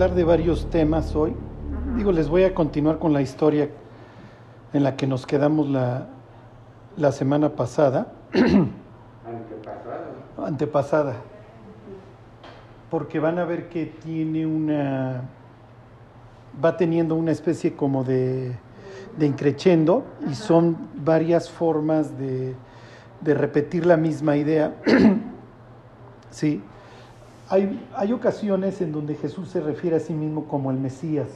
hablar de varios temas hoy. Digo, les voy a continuar con la historia en la que nos quedamos la, la semana pasada. Antepasada. Antepasada. Porque van a ver que tiene una. va teniendo una especie como de, de increchendo y son varias formas de, de repetir la misma idea. sí. Hay, hay, ocasiones en donde Jesús se refiere a sí mismo como el Mesías,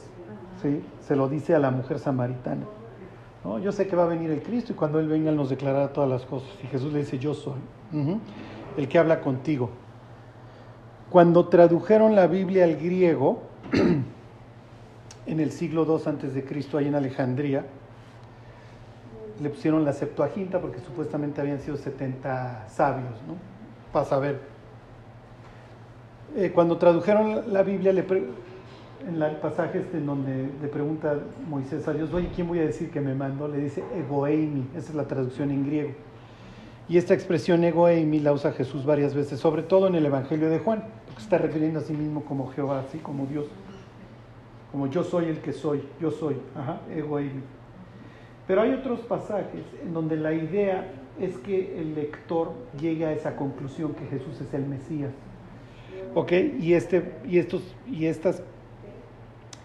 ¿sí? se lo dice a la mujer samaritana. ¿no? Yo sé que va a venir el Cristo y cuando Él venga Él nos declarará todas las cosas. Y Jesús le dice, yo soy, el que habla contigo. Cuando tradujeron la Biblia al griego, en el siglo II antes de Cristo, ahí en Alejandría, le pusieron la Septuaginta porque supuestamente habían sido 70 sabios, ¿no? Para saber eh, cuando tradujeron la Biblia, en el pasaje este en donde le pregunta Moisés a Dios, oye, ¿quién voy a decir que me mandó? Le dice egoeimi, esa es la traducción en griego. Y esta expresión egoeimi la usa Jesús varias veces, sobre todo en el Evangelio de Juan, porque está refiriendo a sí mismo como Jehová, así como Dios, como yo soy el que soy, yo soy, ajá, egoeimi. Pero hay otros pasajes en donde la idea es que el lector llegue a esa conclusión que Jesús es el Mesías. ¿Ok? Y, este, y, estos, y estas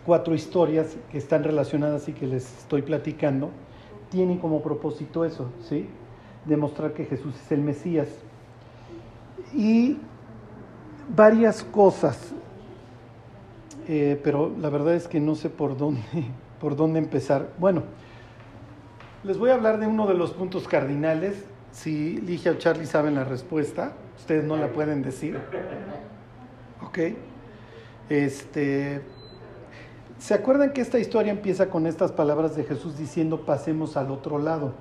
cuatro historias que están relacionadas y que les estoy platicando, tienen como propósito eso, ¿sí? Demostrar que Jesús es el Mesías. Y varias cosas, eh, pero la verdad es que no sé por dónde, por dónde empezar. Bueno, les voy a hablar de uno de los puntos cardinales. Si Ligia o Charlie saben la respuesta, ustedes no la pueden decir. ¿Ok? Este, ¿Se acuerdan que esta historia empieza con estas palabras de Jesús diciendo pasemos al otro lado?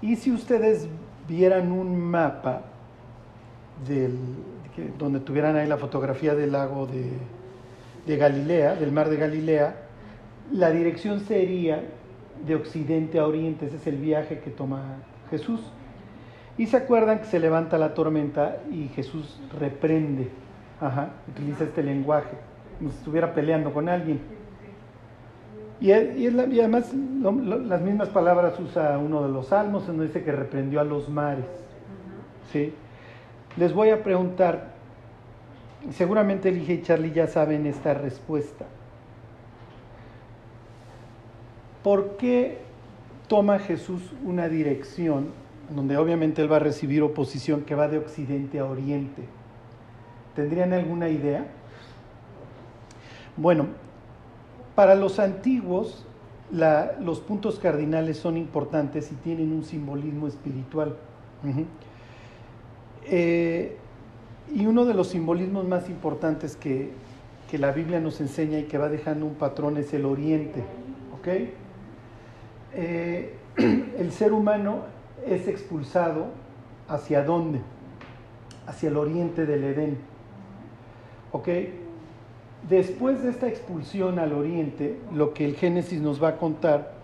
Y si ustedes vieran un mapa del, donde tuvieran ahí la fotografía del lago de, de Galilea, del mar de Galilea, la dirección sería de occidente a oriente, ese es el viaje que toma Jesús. Y se acuerdan que se levanta la tormenta y Jesús reprende, ajá, utiliza este lenguaje, como si estuviera peleando con alguien. Y, y, y además lo, lo, las mismas palabras usa uno de los salmos, donde dice que reprendió a los mares. ¿sí? Les voy a preguntar, seguramente Elige y Charlie ya saben esta respuesta. ¿Por qué toma Jesús una dirección donde obviamente él va a recibir oposición que va de occidente a oriente? ¿Tendrían alguna idea? Bueno, para los antiguos los puntos cardinales son importantes y tienen un simbolismo espiritual. Eh, y uno de los simbolismos más importantes que, que, la Biblia nos enseña y que va dejando un patrón es el oriente. ¿okay? Eh, el ser humano es expulsado hacia dónde? Hacia el oriente del Edén. ¿Ok? Después de esta expulsión al oriente, lo que el Génesis nos va a contar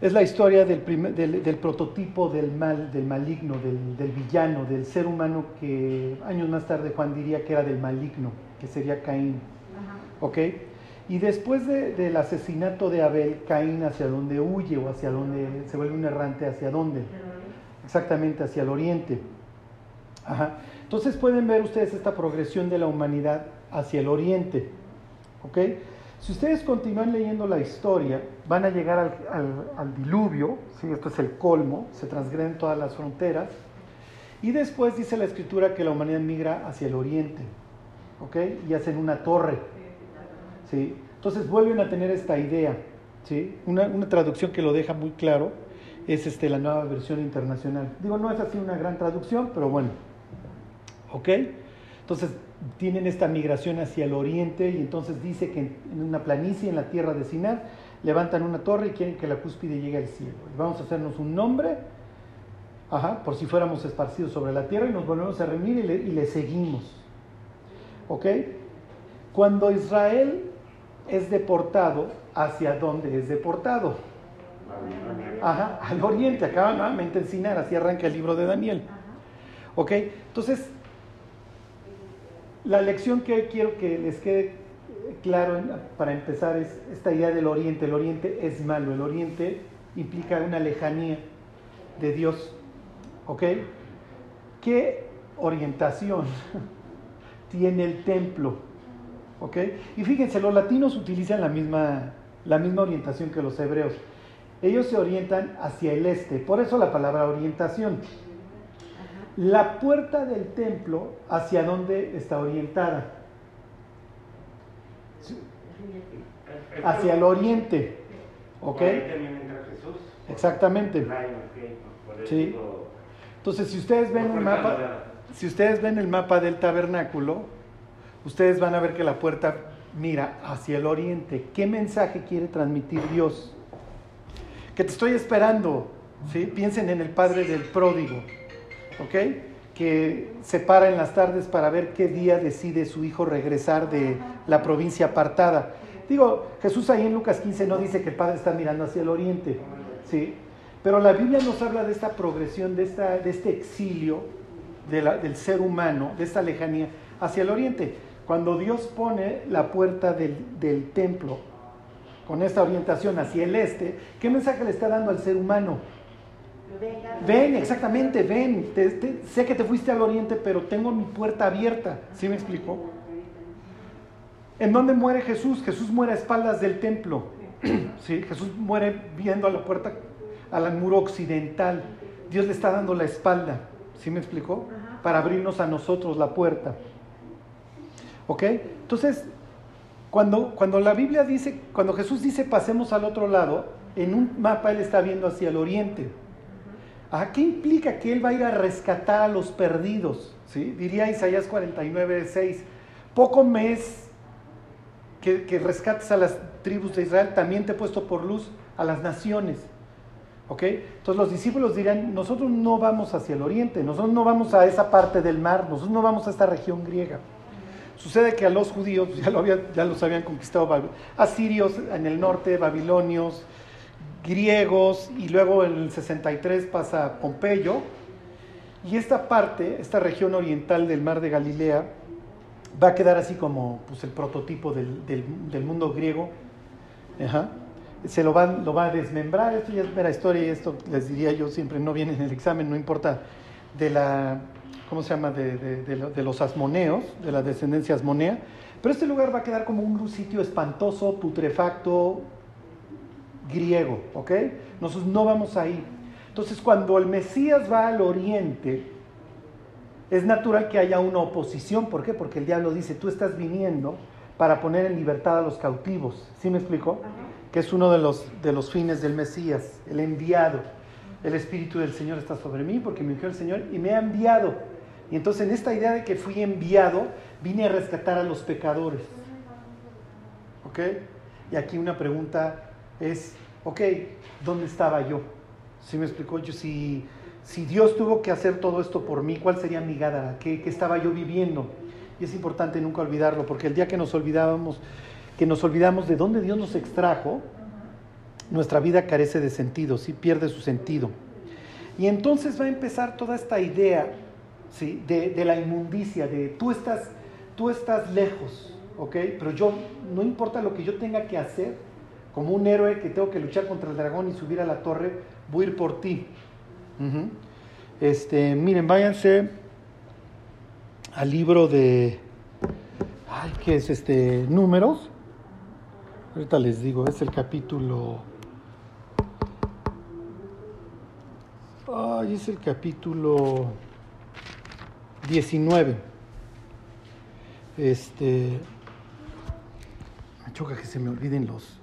es la historia del, primer, del, del prototipo del mal, del maligno, del, del, villano, del ser humano que años más tarde Juan diría que era del maligno, que sería Caín. ¿Ok? Y después de, del asesinato de Abel, Caín hacia dónde huye o hacia dónde se vuelve un errante, hacia dónde? Exactamente, hacia el oriente. Ajá. Entonces pueden ver ustedes esta progresión de la humanidad hacia el oriente. ¿Ok? Si ustedes continúan leyendo la historia, van a llegar al, diluvio, ¿sí? esto es el colmo, se transgreden todas las fronteras, y después dice la escritura que la humanidad migra hacia el oriente, ¿ok? Y hacen una torre, ¿sí? Entonces vuelven a tener esta idea, ¿sí? Una, una traducción que lo deja muy claro es este, la nueva versión internacional. Digo, no es así una gran traducción, pero bueno, ¿ok? Entonces tienen esta migración hacia el oriente y entonces dice que en una planicie en la tierra de Sinar levantan una torre y quieren que la cúspide llegue al cielo. Y vamos a hacernos un nombre, ajá, por si fuéramos esparcidos sobre la tierra y nos volvemos a reunir y le, seguimos. ¿Ok? Cuando Israel es deportado, ¿hacia dónde es deportado? Ajá, al oriente, acaba nuevamente en Sinar, así arranca el libro de Daniel. ¿Ok? Entonces, la lección que quiero que les quede claro para empezar es esta idea del oriente. El oriente es malo, el oriente implica una lejanía de Dios. ¿Ok? ¿Qué orientación tiene el templo? ¿Ok? Y fíjense, los latinos utilizan la misma, la misma orientación que los hebreos. Ellos se orientan hacia el este, por eso la palabra orientación. La puerta del templo, ¿hacia dónde está orientada? Hacia el oriente. ¿Ok? Exactamente. Sí. Entonces, si ustedes ven el mapa, si ustedes ven el mapa del tabernáculo, ustedes van a ver que la puerta mira hacia el oriente. ¿Qué mensaje quiere transmitir Dios? Que te estoy esperando. ¿sí? Piensen en el padre del pródigo. ¿Ok? Que se para en las tardes para ver qué día decide su hijo regresar de la provincia apartada. Digo, Jesús ahí en Lucas 15 no dice que el padre está mirando hacia el oriente. ¿sí? Pero la Biblia nos habla de esta progresión, de, esta, de este exilio del ser humano, de esta lejanía hacia el oriente. Cuando Dios pone la puerta del, templo con esta orientación hacia el este, ¿qué mensaje le está dando al ser humano? Ven, exactamente, ven. sé que te fuiste al oriente, pero tengo mi puerta abierta. ¿Sí me explico? ¿En dónde muere Jesús? Jesús muere a espaldas del templo. ¿Sí? Jesús muere viendo a la puerta al muro occidental. Dios le está dando la espalda, ¿sí me explicó? Para abrirnos a nosotros la puerta. ¿Ok? Entonces, cuando, cuando la Biblia dice, cuando Jesús dice pasemos al otro lado, en un mapa él está viendo hacia el oriente. ¿A qué implica que él va a ir a rescatar a los perdidos? ¿Sí? Diría Isaías 49, 6. Poco mes que, que rescates a las tribus de Israel, también te he puesto por luz a las naciones. ¿Ok? Entonces los discípulos dirán, nosotros no vamos hacia el oriente, nosotros no vamos a esa parte del mar, nosotros no vamos a esta región griega. Sucede que a los judíos ya, lo ya los habían conquistado asirios en el norte, babilonios, griegos, y luego en el 63 pasa Pompeyo. Y esta parte, esta región oriental del mar de Galilea, va a quedar así como pues, el prototipo del, del, mundo griego. Ajá se lo va, lo va a desmembrar. Esto ya es mera historia y esto les diría yo siempre, no viene en el examen, no importa de la, ¿cómo se llama?, de, de, los asmoneos, de la descendencia asmonea. Pero este lugar va a quedar como un sitio espantoso, putrefacto, griego, ¿ok? Nosotros no vamos ahí. Entonces, cuando el Mesías va al oriente, es natural que haya una oposición. ¿Por qué? Porque el diablo dice, tú estás viniendo para poner en libertad a los cautivos. ¿Sí me explico? que es uno de los, de los fines del Mesías, el enviado. El Espíritu del Señor está sobre mí porque me envió el Señor y me ha enviado. Y entonces en esta idea de que fui enviado, vine a rescatar a los pecadores. ¿Ok? Y aquí una pregunta es, ok, ¿dónde estaba yo? ¿Sí me explicó? Yo, si, si Dios tuvo que hacer todo esto por mí, ¿cuál sería mi gada? ¿Qué, ¿Qué estaba yo viviendo? Y es importante nunca olvidarlo, porque el día que nos olvidábamos que nos olvidamos de dónde Dios nos extrajo, nuestra vida carece de sentido, sí pierde su sentido. Y entonces va a empezar toda esta idea ¿sí? de, la inmundicia, de tú estás, tú estás lejos, ¿ok? Pero yo, no importa lo que yo tenga que hacer, como un héroe que tengo que luchar contra el dragón y subir a la torre, voy a ir por ti. este, miren, váyanse al libro de, ay, ¿qué es este? Números. Ahorita les digo, es el capítulo... Ay, es el capítulo 19. Este... Me choca que se me olviden los,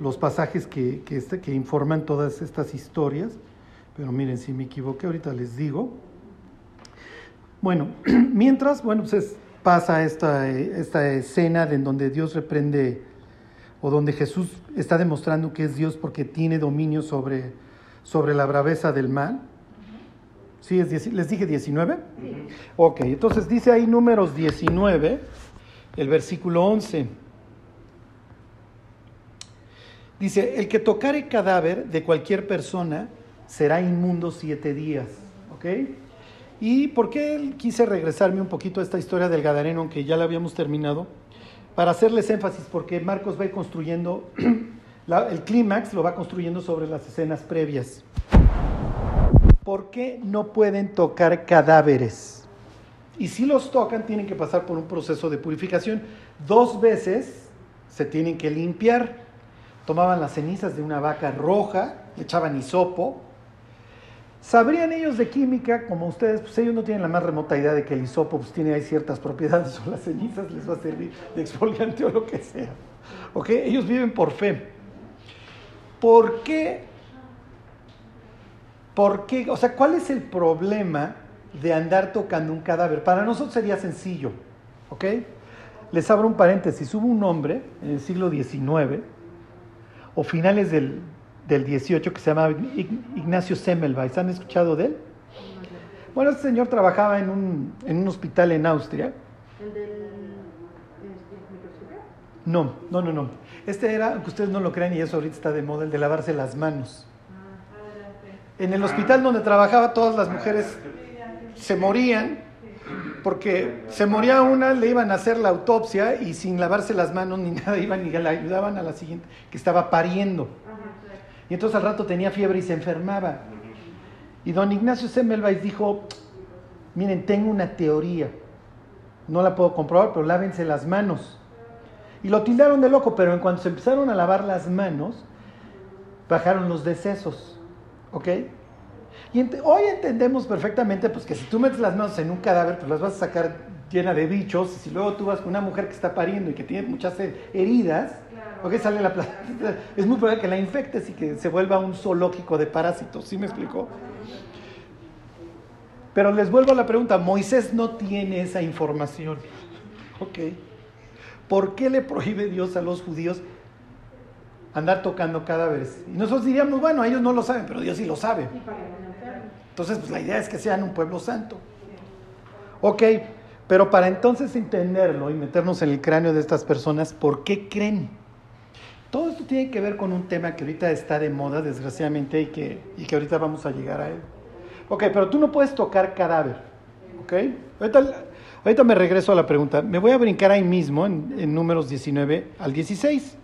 los pasajes que, que, este, que informan todas estas historias. Pero miren, si me equivoqué, ahorita les digo. Bueno, mientras, bueno, pues pasa esta, esta escena en donde Dios reprende o donde Jesús está demostrando que es Dios porque tiene dominio sobre, sobre la braveza del mal. ¿Sí? Es, ¿Les dije 19? Ok, entonces dice ahí números 19, el versículo 11. Dice, el que tocare cadáver de cualquier persona será inmundo siete días. ¿Ok? ¿Y por qué quise regresarme un poquito a esta historia del Gadareno, aunque ya la habíamos terminado? Para hacerles énfasis, porque Marcos va construyendo, el clímax lo va construyendo sobre las escenas previas. ¿Por qué no pueden tocar cadáveres? Y si los tocan, tienen que pasar por un proceso de purificación. Dos veces se tienen que limpiar. Tomaban las cenizas de una vaca roja, le echaban hisopo. ¿Sabrían ellos de química, como ustedes? Pues ellos no tienen la más remota idea de que el hisopo pues, tiene ahí ciertas propiedades o las cenizas les va a servir de exfoliante o lo que sea. ¿Ok? Ellos viven por fe. ¿Por qué? ¿Por qué? O sea, ¿cuál es el problema de andar tocando un cadáver? Para nosotros sería sencillo. ¿Ok? Les abro un paréntesis. Hubo un hombre en el siglo XIX o finales del, del 18 que se llamaba Ig- Ignacio Semmelweis. ¿Han escuchado de él? Bueno, este señor trabajaba en un, en un hospital en Austria. ¿El del? No, no, no, no. Este era, aunque ustedes no lo crean, y eso ahorita está de moda, el de lavarse las manos. En el hospital donde trabajaba, todas las mujeres se morían, porque se moría una, le iban a hacer la autopsia y sin lavarse las manos ni nada, iban y le ayudaban a la siguiente, que estaba pariendo. Y entonces al rato tenía fiebre y se enfermaba. Y don Ignacio Semmelweis dijo, miren, tengo una teoría, no la puedo comprobar, pero lávense las manos. Y lo tildaron de loco, pero en cuanto se empezaron a lavar las manos, bajaron los decesos. ¿Ok? Y ent- hoy entendemos perfectamente pues, que si tú metes las manos en un cadáver, pues las vas a sacar llena de bichos. Y si luego tú vas con una mujer que está pariendo y que tiene muchas he- heridas, ¿ok? Sale la plata. Es muy probable que la infectes y que se vuelva un zoológico de parásitos. ¿Sí me explicó? Pero les vuelvo a la pregunta, Moisés no tiene esa información. ¿Ok? ¿Por qué le prohíbe Dios a los judíos andar tocando cadáveres? Y nosotros diríamos, bueno, ellos no lo saben, pero Dios sí lo sabe. Y para. Entonces, pues la idea es que sean un pueblo santo. Ok, pero para entonces entenderlo y meternos en el cráneo de estas personas, ¿por qué creen? Todo esto tiene que ver con un tema que ahorita está de moda, desgraciadamente, y que, y que ahorita vamos a llegar a él. Ok, pero tú no puedes tocar cadáver. Ok, ahorita, me regreso a la pregunta. Me voy a brincar ahí mismo, en, en números 19 al 16.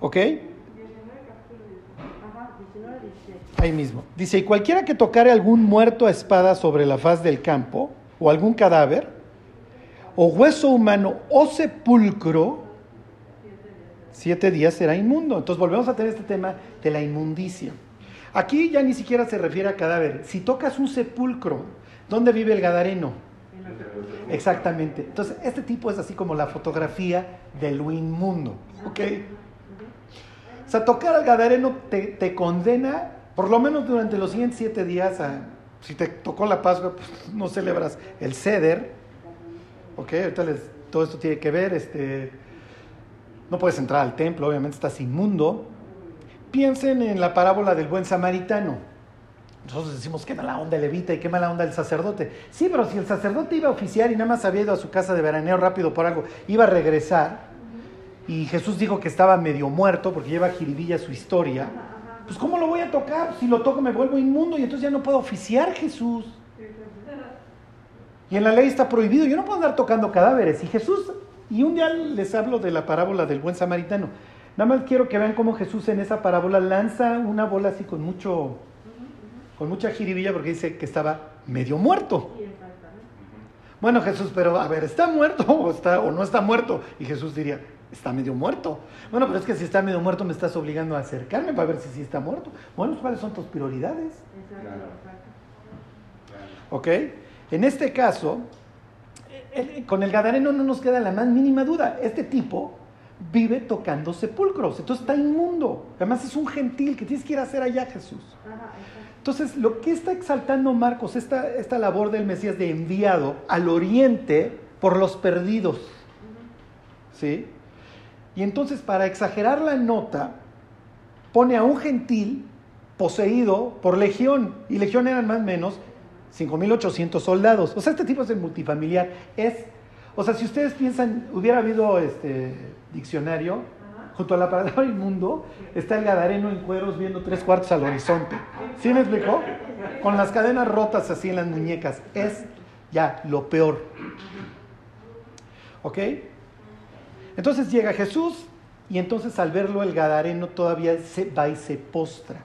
Ok. Ajá, 19, 16. Ahí mismo. Dice, y cualquiera que tocare algún muerto a espada sobre la faz del campo, o algún cadáver, o hueso humano, o sepulcro, siete días será inmundo. Entonces volvemos a tener este tema de la inmundicia. Aquí ya ni siquiera se refiere a cadáver. Si tocas un sepulcro, ¿dónde vive el gadareno? Exactamente. Entonces, este tipo es así como la fotografía de lo inmundo. ¿Ok? O sea, tocar al gadareno te, te condena, por lo menos durante los siguientes siete días, a, si te tocó la Pascua, pues no celebras el ceder. ¿Ok? Ahorita les- todo esto tiene que ver. Este, no puedes entrar al templo, obviamente estás inmundo. Piensen en la parábola del buen samaritano. Nosotros decimos, qué mala onda el levita y qué mala onda el sacerdote. Sí, pero si el sacerdote iba a oficiar y nada más había ido a su casa de veraneo rápido por algo, iba a regresar, y Jesús dijo que estaba medio muerto porque lleva jiribilla su historia, pues ¿cómo lo voy a tocar? Si lo toco me vuelvo inmundo y entonces ya no puedo oficiar Jesús. Y en la ley está prohibido, yo no puedo andar tocando cadáveres. Y Jesús, y un día les hablo de la parábola del buen samaritano. Nada más quiero que vean cómo Jesús en esa parábola lanza una bola así con mucho, con mucha jiribilla porque dice que estaba medio muerto. Bueno, Jesús, pero a ver, ¿está muerto o, está, o no está muerto? Y Jesús diría, está medio muerto. Bueno, pero es que si está medio muerto me estás obligando a acercarme para ver si sí está muerto. Bueno, pues, ¿cuáles son tus prioridades? Exacto, Claro. exacto. ¿Ok? En este caso, el- con el Gadareno no nos queda la más mínima duda. Este tipo vive tocando sepulcros, entonces está inmundo. Además es un gentil que tienes que ir a hacer allá, Jesús. Entonces, lo que está exaltando Marcos, esta, esta labor del Mesías de enviado al oriente por los perdidos. ¿Sí? Y entonces, para exagerar la nota, pone a un gentil poseído por legión. Y legión eran más o menos 5.800 soldados. O sea, este tipo es el multifamiliar. Es, o sea, si ustedes piensan, hubiera habido este diccionario, junto a la palabra inmundo, está el gadareno en cueros viendo tres cuartos al horizonte. ¿Sí me explicó? Con las cadenas rotas así en las muñecas. Es ya lo peor. ¿Ok? Entonces llega Jesús y entonces al verlo el gadareno todavía se va y se postra.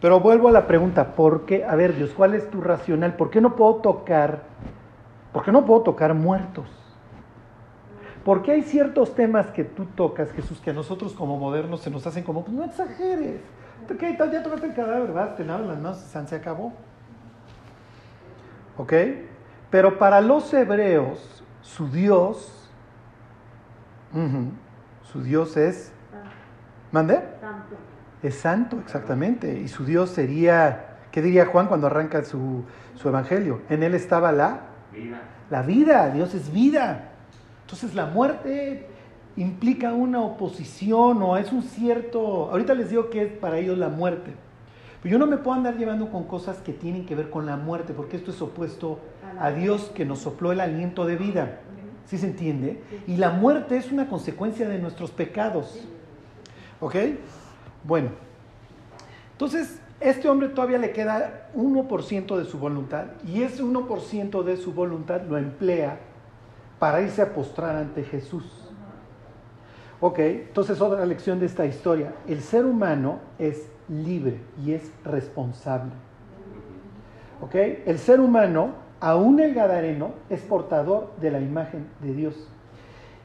Pero vuelvo a la pregunta, ¿por qué? A ver, Dios, ¿cuál es tu racional? ¿Por qué no puedo tocar? ¿Por qué no puedo tocar muertos? Porque hay ciertos temas que tú tocas, Jesús, que a nosotros como modernos se nos hacen como, pues no exageres. ¿Qué? Ya tocaste el cadáver, ¿verdad? Te lavan las manos, se acabó. ¿Ok? Pero para los hebreos, su Dios, su Dios es, ¿mande? Santo. Es santo, exactamente. Y su Dios sería, ¿qué diría Juan cuando arranca su, su evangelio? En él estaba la, Vida. la vida, Dios es vida. Entonces la muerte implica una oposición o es un cierto, ahorita les digo que es para ellos la muerte. Pero yo no me puedo andar llevando con cosas que tienen que ver con la muerte, porque esto es opuesto a Dios que nos sopló el aliento de vida. ¿Sí se entiende? Y la muerte es una consecuencia de nuestros pecados. ¿Ok? Bueno, entonces este hombre todavía le queda 1% de su voluntad y ese 1% de su voluntad lo emplea para irse a postrar ante Jesús. Ok, entonces otra lección de esta historia. El ser humano es libre y es responsable. Ok, el ser humano, aún el gadareno, es portador de la imagen de Dios.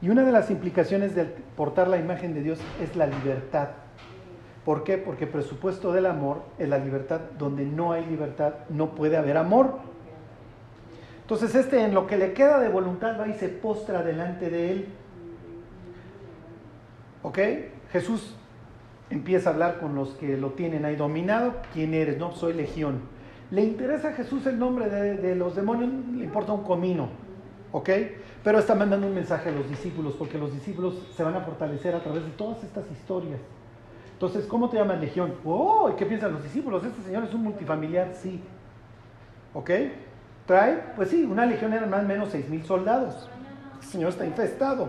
Y una de las implicaciones de portar la imagen de Dios es la libertad. ¿Por qué? Porque el presupuesto del amor es la libertad. Donde no hay libertad, no puede haber amor. Entonces este en lo que le queda de voluntad va y se postra delante de él. ¿Ok? Jesús empieza a hablar con los que lo tienen ahí dominado. ¿Quién eres? No, soy legión. ¿Le interesa a Jesús el nombre de, los demonios? Le importa un comino. ¿Ok? Pero está mandando un mensaje a los discípulos porque los discípulos se van a fortalecer a través de todas estas historias. Entonces, ¿cómo te llamas legión? ¡Oh! ¿Qué piensan los discípulos? Este señor es un multifamiliar, sí. ¿Ok? Trae, pues sí, una legión eran más o menos seis mil soldados. Este señor está infestado.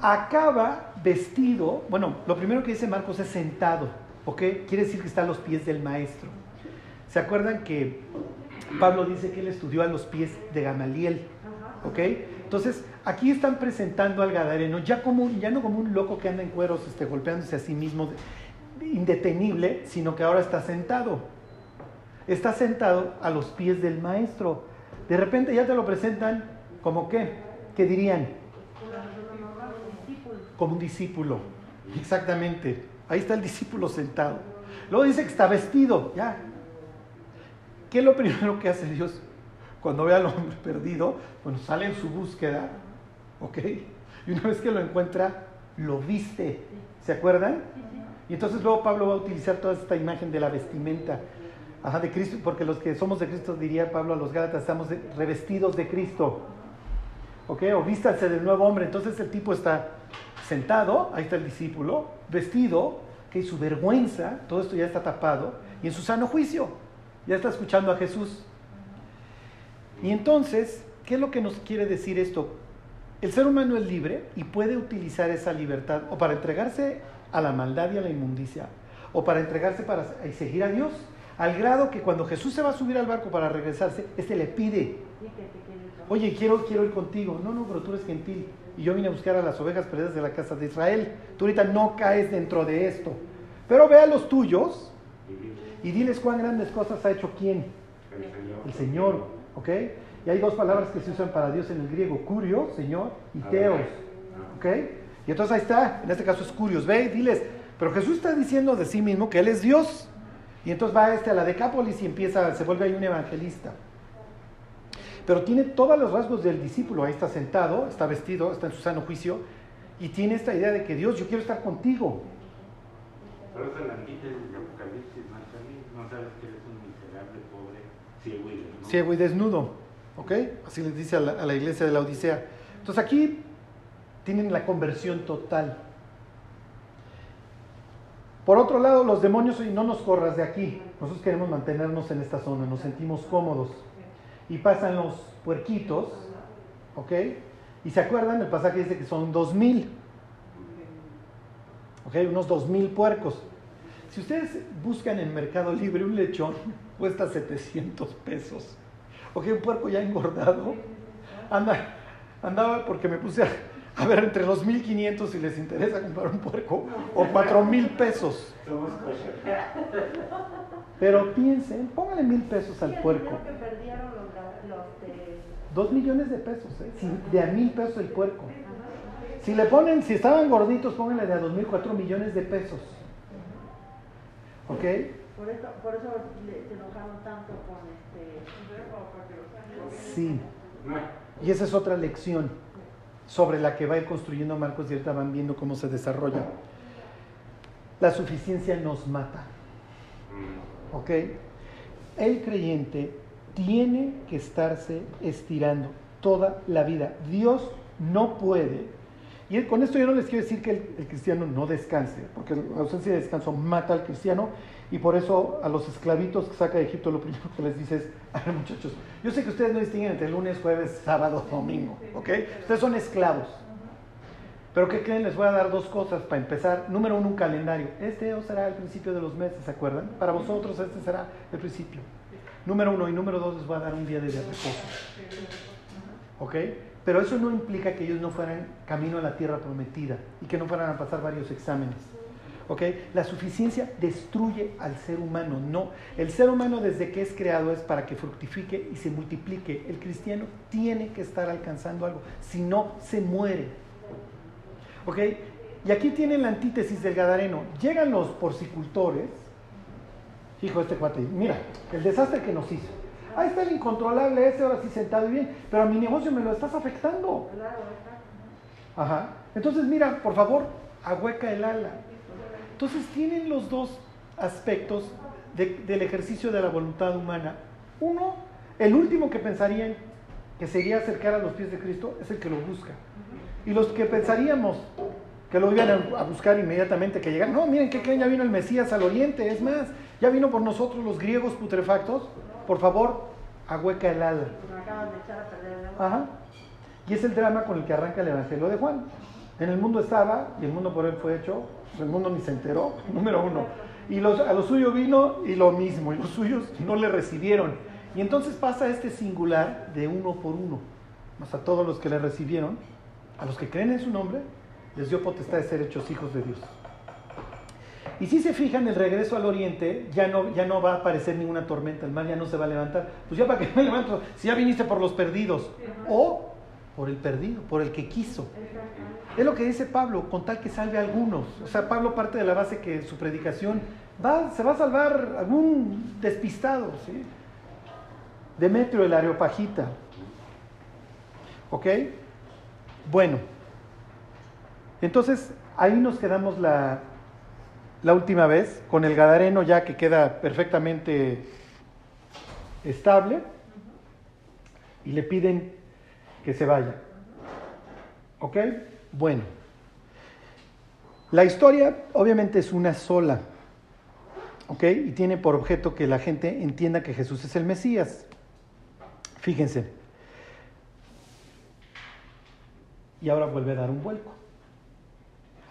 Acaba vestido, bueno, lo primero que dice Marcos es sentado, ¿ok? Quiere decir que está a los pies del maestro. ¿Se acuerdan que Pablo dice que él estudió a los pies de Gamaliel? ¿Ok? Entonces, aquí están presentando al Gadareno ya, como, ya no como un loco que anda en cueros este, golpeándose a sí mismo, indetenible, sino que ahora está sentado. Está sentado a los pies del maestro. De repente ya te lo presentan como qué? ¿Qué dirían? Como un discípulo. Exactamente. Ahí está el discípulo sentado. Luego dice que está vestido, ya. ¿Qué es lo primero que hace Dios? cuando ve al hombre perdido, bueno, sale en su búsqueda, ¿ok? Y una vez que lo encuentra, lo viste, ¿se acuerdan? Y entonces luego Pablo va a utilizar toda esta imagen de la vestimenta, ajá, de Cristo, porque los que somos de Cristo, diría Pablo a los Gálatas, estamos revestidos de Cristo, ¿ok? O vístanse del nuevo hombre, entonces el tipo está sentado, ahí está el discípulo, vestido, que su vergüenza, todo esto ya está tapado, y en su sano juicio, ya está escuchando a Jesús. Y entonces, ¿qué es lo que nos quiere decir esto? El ser humano es libre y puede utilizar esa libertad o para entregarse a la maldad y a la inmundicia, o para entregarse para seguir a Dios, al grado que cuando Jesús se va a subir al barco para regresarse, este le pide, oye, quiero, quiero ir contigo. No, no, pero tú eres gentil. Y yo vine a buscar a las ovejas perdidas de la casa de Israel. Tú ahorita no caes dentro de esto. Pero ve a los tuyos y diles cuán grandes cosas ha hecho quién. El Señor. El Señor, ¿ok? Y hay dos palabras que se usan para Dios en el griego, curio, Señor, y teos, ¿ok? Y entonces ahí está, en este caso es curios, ve y diles, pero Jesús está diciendo de sí mismo que Él es Dios. Y entonces va este a la Decápolis y empieza, se vuelve ahí un evangelista. Pero tiene todos los rasgos del discípulo, ahí está sentado, está vestido, está en su sano juicio, y tiene esta idea de que Dios, yo quiero estar contigo. Pero es el de Apocalipsis, sabes que eres un miserable, pobre, ciego y desnudo. ciego y desnudo. ¿Ok? Así les dice a la, iglesia de la Odisea. Entonces aquí tienen la conversión total. Por otro lado, los demonios, y no nos corras de aquí. Nosotros queremos mantenernos en esta zona, nos sentimos cómodos. Y pasan los puerquitos, ¿ok? Y se acuerdan, el pasaje dice que son dos mil. ¿ok? Unos dos mil puercos. Si ustedes buscan en Mercado Libre un lechón, cuesta 700 pesos. ¿Ok? Un puerco ya engordado. Anda, andaba porque me puse a, a ver entre los 1500 si les interesa comprar un puerco o 4000 pesos. Pero piensen, pónganle mil pesos al puerco. que. Dos millones de pesos, ¿eh? De a mil pesos el puerco. Si le ponen, si estaban gorditos, pónganle de a dos mil, cuatro millones de pesos. ¿Ok? Por eso, por eso le- se enojaron tanto con este... Sí. Y esa es otra lección sobre la que va a ir construyendo Marcos y ahorita van viendo cómo se desarrolla. La suficiencia nos mata. mm, ¿Ok? El creyente tiene que estarse estirando toda la vida. Dios no puede. Y con esto yo no les quiero decir que el, cristiano no descanse, porque la ausencia de descanso mata al cristiano y por eso a los esclavitos que saca de Egipto lo primero que les dice es, a ver muchachos, yo sé que ustedes no distinguen entre lunes, jueves, sábado, domingo, ¿ok? Ustedes son esclavos. Pero ¿qué creen? Les voy a dar dos cosas para empezar. Número uno, un calendario. Este será el principio de los meses, ¿se acuerdan? Para vosotros este será el principio. Número uno y número dos les voy a dar un día de reposo. ¿Ok? Pero eso no implica que ellos no fueran camino a la tierra prometida y que no fueran a pasar varios exámenes. La suficiencia destruye al ser humano. No, el ser humano desde que es creado es para que fructifique y se multiplique. El cristiano tiene que estar alcanzando algo, si no se muere. Y aquí tienen la antítesis del Gadareno. Llegan los porcicultores. Hijo, este cuate, mira, el desastre que nos hizo. Ahí está el incontrolable ese, ahora sí sentado y bien, pero a mi negocio me lo estás afectando. Ajá. Entonces, mira, por favor, ahueca el ala. Entonces, tienen los dos aspectos de- del ejercicio de la voluntad humana. Uno, el último que pensarían que sería acercar a los pies de Cristo es el que lo busca. Y los que pensaríamos que lo iban a buscar inmediatamente, que llegan, no, miren que creen, ya vino el Mesías al oriente, es más, ya vino por nosotros los griegos putrefactos, por favor, ahueca el ala. Me acaban de echar a perder el negocio. Ajá. Y es el drama con el que arranca el Evangelio de Juan. En el mundo estaba y el mundo por él fue hecho, el mundo ni se enteró, número uno. Y los, a lo suyo vino y lo mismo, y los suyos no le recibieron. Y entonces pasa este singular de uno por uno, más a todos los que le recibieron, a los que creen en su nombre, les dio potestad de ser hechos hijos de Dios. Y si se fijan, el regreso al oriente ya no, ya no va a aparecer ninguna tormenta, el mar ya no se va a levantar. Pues ya para que me levanto, si ya viniste por los perdidos o por el perdido, por el que quiso. Es lo que dice Pablo, con tal que salve a algunos. O sea, Pablo parte de la base que su predicación va, se va a salvar algún despistado, ¿sí? Demetrio el Areopagita. ¿Ok? Bueno, entonces ahí nos quedamos la, la última vez, con el Gadareno ya que queda perfectamente estable, y le piden que se vaya. ¿Ok? Bueno. La historia obviamente es una sola. ¿Ok? Y tiene por objeto que la gente entienda que Jesús es el Mesías. Fíjense. Y ahora vuelve a dar un vuelco.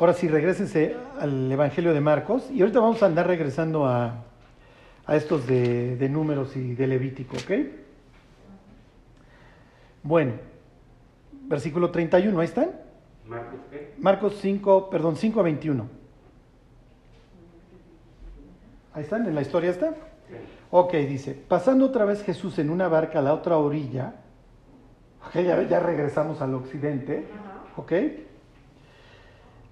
Ahora sí, regresense al Evangelio de Marcos. Y ahorita vamos a andar regresando a, a estos de, de números y de Levítico, ¿ok? Bueno, versículo 31, ¿ahí están? ¿Marcos qué? Marcos 5, perdón, 5 a 21. Ahí están, en la historia está. Sí. Ok, dice, pasando otra vez Jesús en una barca a la otra orilla, ok, ya, ya regresamos al occidente, ok.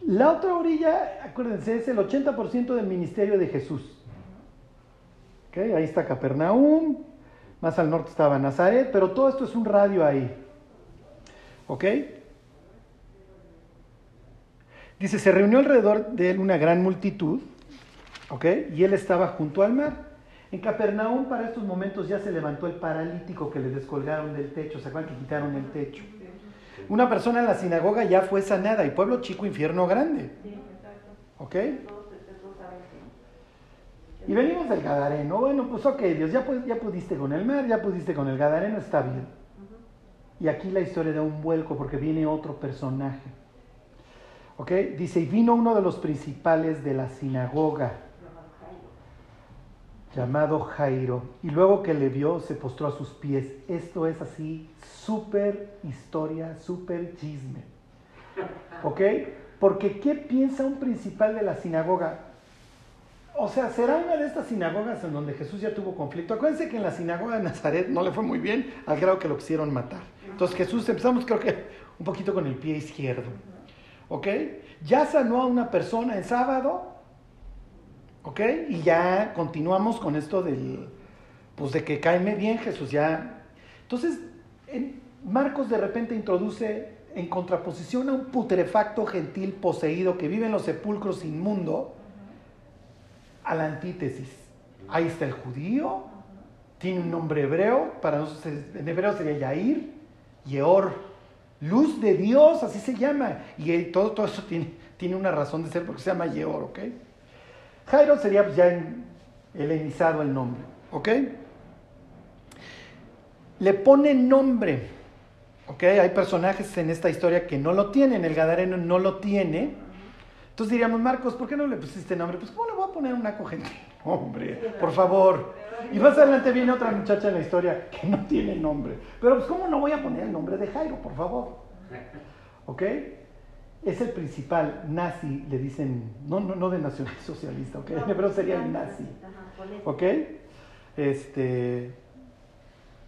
La otra orilla, acuérdense, es el 80% del ministerio de Jesús. Ok, ahí está Capernaum, más al norte estaba Nazaret, pero todo esto es un radio ahí. ¿Ok? Dice, se reunió alrededor de él una gran multitud, ¿ok? Y él estaba junto al mar. En Capernaum para estos momentos ya se levantó el paralítico que le descolgaron del techo, ¿se acuerdan que quitaron el techo? Una persona en la sinagoga ya fue sanada y pueblo chico, infierno grande, ¿ok? Y venimos del Gadareno. Bueno, pues ok, Dios, ya, ya pudiste con el mar, ya pudiste con el Gadareno, está bien. Y aquí la historia da un vuelco porque viene otro personaje. ¿Ok? Dice, y vino uno de los principales de la sinagoga, llamado Jairo, y luego que le vio se postró a sus pies. Esto es así, súper historia, súper chisme. ¿Ok? Porque ¿qué piensa un principal de la sinagoga? O sea, será una de estas sinagogas en donde Jesús ya tuvo conflicto. Acuérdense que en la sinagoga de Nazaret no le fue muy bien al grado que lo quisieron matar. Entonces Jesús, empezamos creo que un poquito con el pie izquierdo. ¿Ok? Ya sanó a una persona en sábado. ¿Ok? Y ya continuamos con esto del, pues de que caeme bien Jesús ya. Entonces, en Marcos de repente introduce en contraposición a un putrefacto gentil poseído que vive en los sepulcros inmundo, a la antítesis. Ahí está el judío, tiene un nombre hebreo, para nosotros en hebreo sería Yair, Yeor, luz de Dios, así se llama. Y todo, todo eso tiene, tiene una razón de ser porque se llama Yeor, ¿ok? Jairo sería pues, ya en, helenizado el nombre, ¿ok? Le pone nombre, ¿ok? Hay personajes en esta historia que no lo tienen, el Gadareno no lo tiene. Entonces diríamos, Marcos, ¿por qué no le pusiste nombre? Pues, ¿cómo le voy a poner una cogente? Hombre, por favor. Y más adelante viene otra muchacha en la historia que no tiene nombre. Pero, pues, ¿cómo no voy a poner el nombre de Jairo, por favor? ¿Ok? Es el principal, nazi, le dicen, no, no, no de nacional socialista, ¿ok? Pero sería el nazi. ¿Ok? Este,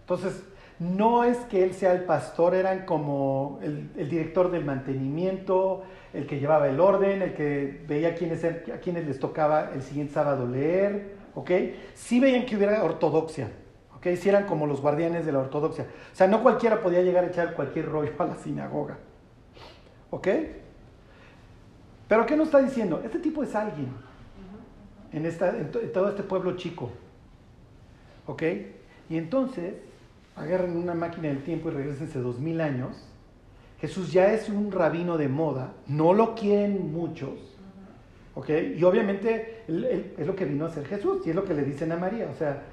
entonces, no es que él sea el pastor, eran como el, el director del mantenimiento, el que llevaba el orden, el que veía a quienes, a quienes les tocaba el siguiente sábado leer, ¿ok? Sí veían que hubiera ortodoxia, ¿ok? Sí eran como los guardianes de la ortodoxia. O sea, no cualquiera podía llegar a echar cualquier rollo a la sinagoga, ¿ok? Pero ¿qué nos está diciendo? Este tipo es alguien en, todo este pueblo chico, ¿ok? Y entonces agarren una máquina del tiempo y regresense dos mil años Jesús ya es un rabino de moda, no lo quieren muchos, ¿ok? Y obviamente es lo que vino a hacer Jesús y es lo que le dicen a María, o sea,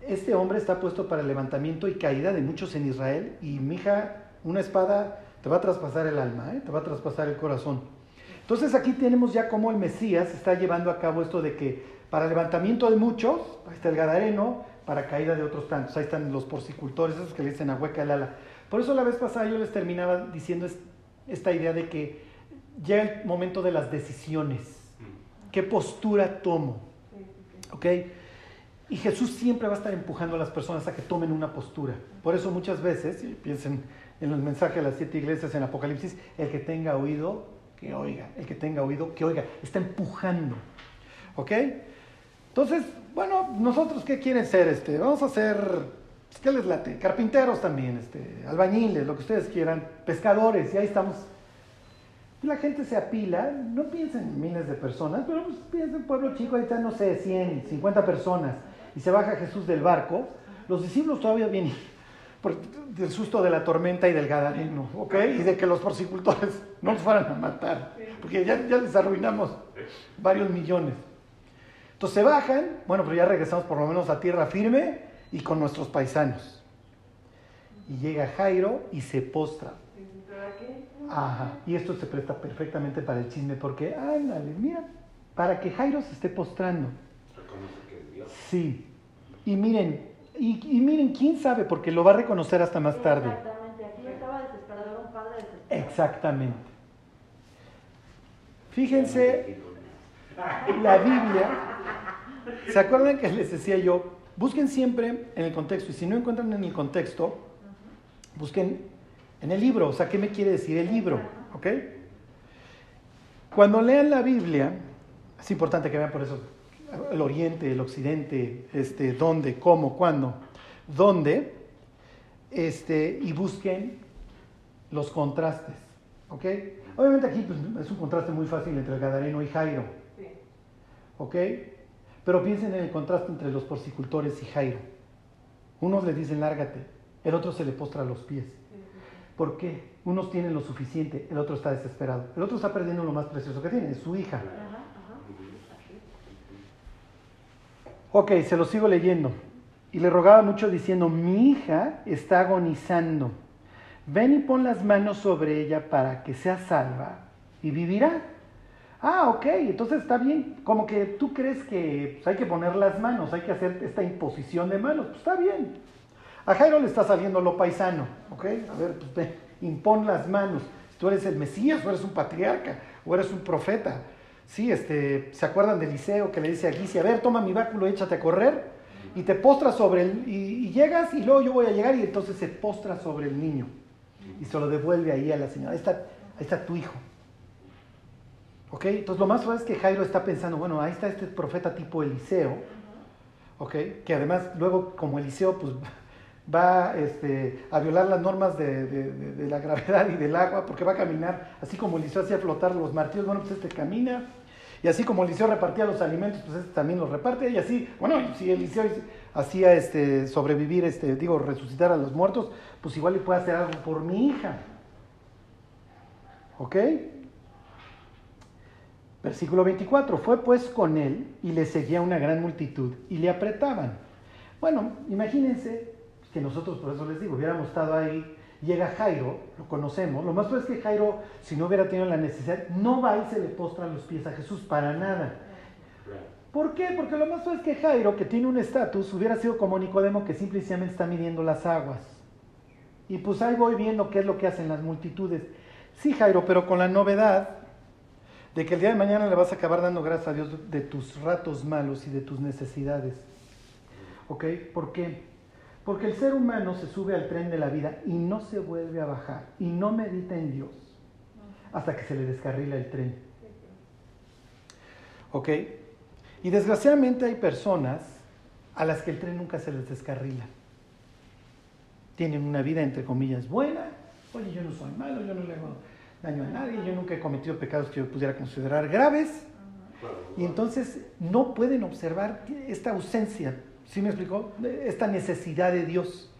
este hombre está puesto para el levantamiento y caída de muchos en Israel y mi hija, una espada te va a traspasar el alma, ¿eh? te va a traspasar el corazón. Entonces aquí tenemos ya cómo el Mesías está llevando a cabo esto de que para levantamiento de muchos, ahí está el Gadareno, para caída de otros tantos, ahí están los porcicultores, esos que le dicen a hueca el ala. Por eso la vez pasada yo les terminaba diciendo esta idea de que llega el momento de las decisiones. ¿Qué postura tomo? ¿Ok? Y Jesús siempre va a estar empujando a las personas a que tomen una postura. Por eso muchas veces, y piensen en el mensaje de las siete iglesias en Apocalipsis, el que tenga oído, que oiga. El que tenga oído, que oiga. Está empujando. ¿Ok? Entonces, bueno, nosotros, ¿qué quieren ser? Este, vamos a ser ¿Qué les late? Carpinteros también, este, albañiles, lo que ustedes quieran, pescadores, y ahí estamos. La gente se apila, no piensen en miles de personas, pero pues piensen en pueblo chico, están, no sé, 100, 50 personas, y se baja Jesús del barco. Los discípulos todavía vienen del susto de la tormenta y del gadareno, ¿ok? Y de que los porcicultores no nos fueran a matar, porque ya, ya les arruinamos varios millones. Entonces se bajan, bueno, pero ya regresamos por lo menos a tierra firme, y con nuestros paisanos. Y llega Jairo y se postra. Ajá. Y esto se presta perfectamente para el chisme porque, ándale, mira, para que Jairo se esté postrando. Sí. Y miren, y, miren, quién sabe, porque lo va a reconocer hasta más tarde. Exactamente, aquí estaba desesperado, un padre desesperado. Exactamente. Fíjense, la Biblia, ¿se acuerdan que les decía yo Busquen siempre en el contexto y si no encuentran en el contexto, busquen en el libro. O sea, ¿qué me quiere decir el libro? ¿Ok? Cuando lean la Biblia, es importante que vean por eso el oriente, el occidente, este, dónde, cómo, cuándo, dónde, este, y busquen los contrastes. ¿Ok? Obviamente aquí pues, es un contraste muy fácil entre Gadareno y Jairo. ¿Ok? Pero piensen en el contraste entre los porcicultores y Jairo. Unos le dicen lárgate, el otro se le postra a los pies. ¿Por qué? Unos tienen lo suficiente, el otro está desesperado. El otro está perdiendo lo más precioso que tiene, su hija. Ok, se lo sigo leyendo. Y le rogaba mucho diciendo, mi hija está agonizando. Ven y pon las manos sobre ella para que sea salva. y vivirá. Ah, ok, entonces está bien. Como que tú crees que pues, hay que poner las manos, hay que hacer esta imposición de manos. Pues está bien. A Jairo le está saliendo lo paisano, ¿ok? A ver, pues ve, impon las manos. Tú eres el Mesías, o eres un patriarca, o eres un profeta. Sí, este, ¿se acuerdan de Eliseo que le dice a Gizi, a ver, toma mi báculo, échate a correr? Y te postras sobre él, y, y llegas, y luego yo voy a llegar, y entonces se postra sobre el niño. Y se lo devuelve ahí a la señora. Ahí está, está tu hijo. ¿Ok? Entonces lo más probable es que Jairo está pensando, bueno, ahí está este profeta tipo Eliseo, ¿ok? Que además luego como Eliseo pues va este, a violar las normas de, de- la gravedad y del agua, porque va a caminar, así como Eliseo hacía flotar los martillos, bueno, pues este camina, y así como Eliseo repartía los alimentos, pues este también los reparte, y así, bueno, si Eliseo hacía este, sobrevivir, este, digo, resucitar a los muertos, pues igual le puede hacer algo por mi hija. ¿Ok? Versículo 24, fue pues con él y le seguía una gran multitud y le apretaban. Bueno, imagínense que nosotros, por eso les digo, hubiéramos estado ahí, llega Jairo, lo conocemos, lo más probable es que Jairo, si no hubiera tenido la necesidad, no va y se le postra los pies a Jesús para nada. ¿Por qué? Porque lo más probable es que Jairo, que tiene un estatus, hubiera sido como Nicodemo que simple y sencillamente está midiendo las aguas. Y pues ahí voy viendo qué es lo que hacen las multitudes. Sí, Jairo, pero con la novedad de que el día de mañana le vas a acabar dando gracias a Dios de tus ratos malos y de tus necesidades. ¿Ok? ¿Por qué? Porque el ser humano se sube al tren de la vida y no se vuelve a bajar y no medita en Dios hasta que se le descarrila el tren. ¿Ok? Y desgraciadamente hay personas a las que el tren nunca se les descarrila. Tienen una vida entre comillas buena. Oye, yo no soy malo, yo no le hago daño a nadie, yo nunca he cometido pecados que yo pudiera considerar graves. Y entonces no pueden observar esta ausencia, ¿sí me explicó? Esta necesidad de Dios.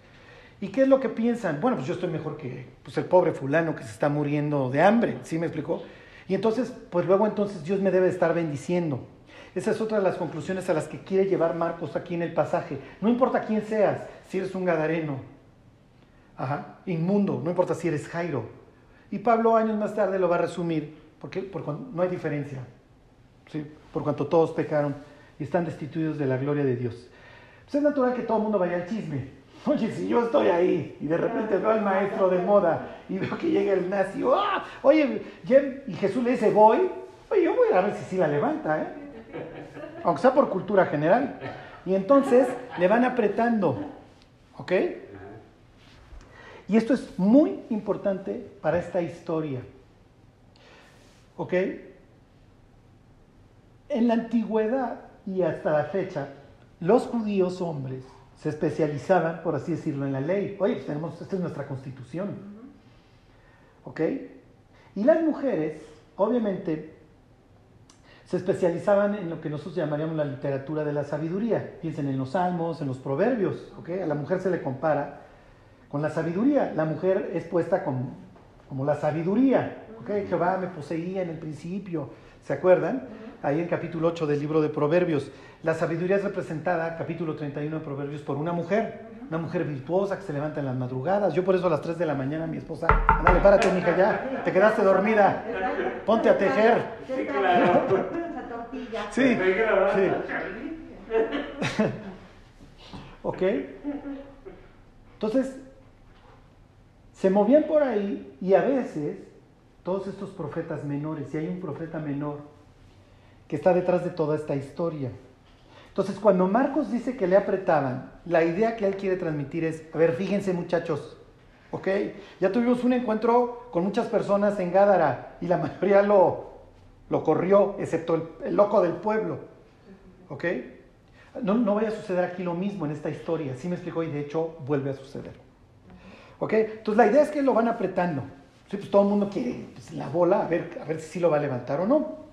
¿Y qué es lo que piensan? Bueno, pues yo estoy mejor que pues, el pobre fulano que se está muriendo de hambre, ¿sí me explicó? Y entonces, pues luego entonces Dios me debe estar bendiciendo. Esa es otra de las conclusiones a las que quiere llevar Marcos aquí en el pasaje. No importa quién seas, si eres un gadareno, ajá, inmundo, no importa si eres Jairo. Y Pablo años más tarde lo va a resumir, porque por cuan- no hay diferencia, ¿sí? por cuanto todos pecaron y están destituidos de la gloria de Dios. Pues es natural que todo el mundo vaya al chisme. Oye, si yo estoy ahí y de repente veo al maestro de moda y veo que llega el nazi, ¡ah! oye, y Jesús le dice, voy, oye, yo voy a ver si sí la levanta, ¿eh? aunque sea por cultura general. Y entonces le van apretando, ¿ok? Y esto es muy importante para esta historia. ¿Ok? En la antigüedad y hasta la fecha, los judíos hombres se especializaban, por así decirlo, en la ley. Oye, pues tenemos, esta es nuestra constitución. ¿Ok? Y las mujeres, obviamente, se especializaban en lo que nosotros llamaríamos la literatura de la sabiduría. Piensen en los salmos, en los proverbios. ¿ok? A la mujer se le compara con la sabiduría. La mujer es puesta como, como la sabiduría. ¿ok? Jehová me poseía en el principio. ¿Se acuerdan? Ahí en capítulo 8 del libro de Proverbios. La sabiduría es representada, capítulo 31 de Proverbios, por una mujer. Una mujer virtuosa que se levanta en las madrugadas. Yo por eso a las 3 de la mañana mi esposa, ándale, párate, mija, ya. Te quedaste dormida. Ponte a tejer. ¿Qué Sí, claro. Sí. Sí. ¿Ok? Entonces, se movían por ahí y a veces todos estos profetas menores, y hay un profeta menor que está detrás de toda esta historia. Entonces, cuando Marcos dice que le apretaban, la idea que él quiere transmitir es, a ver, fíjense muchachos, ¿ok? Ya tuvimos un encuentro con muchas personas en Gádara y la mayoría lo, lo corrió, excepto el, loco del pueblo, ¿ok? No, no vaya a suceder aquí lo mismo en esta historia, sí me explicó y de hecho vuelve a suceder. ¿Ok? Entonces la idea es que lo van apretando. Sí, pues todo el mundo quiere pues, la bola a ver, a ver si sí lo va a levantar o no.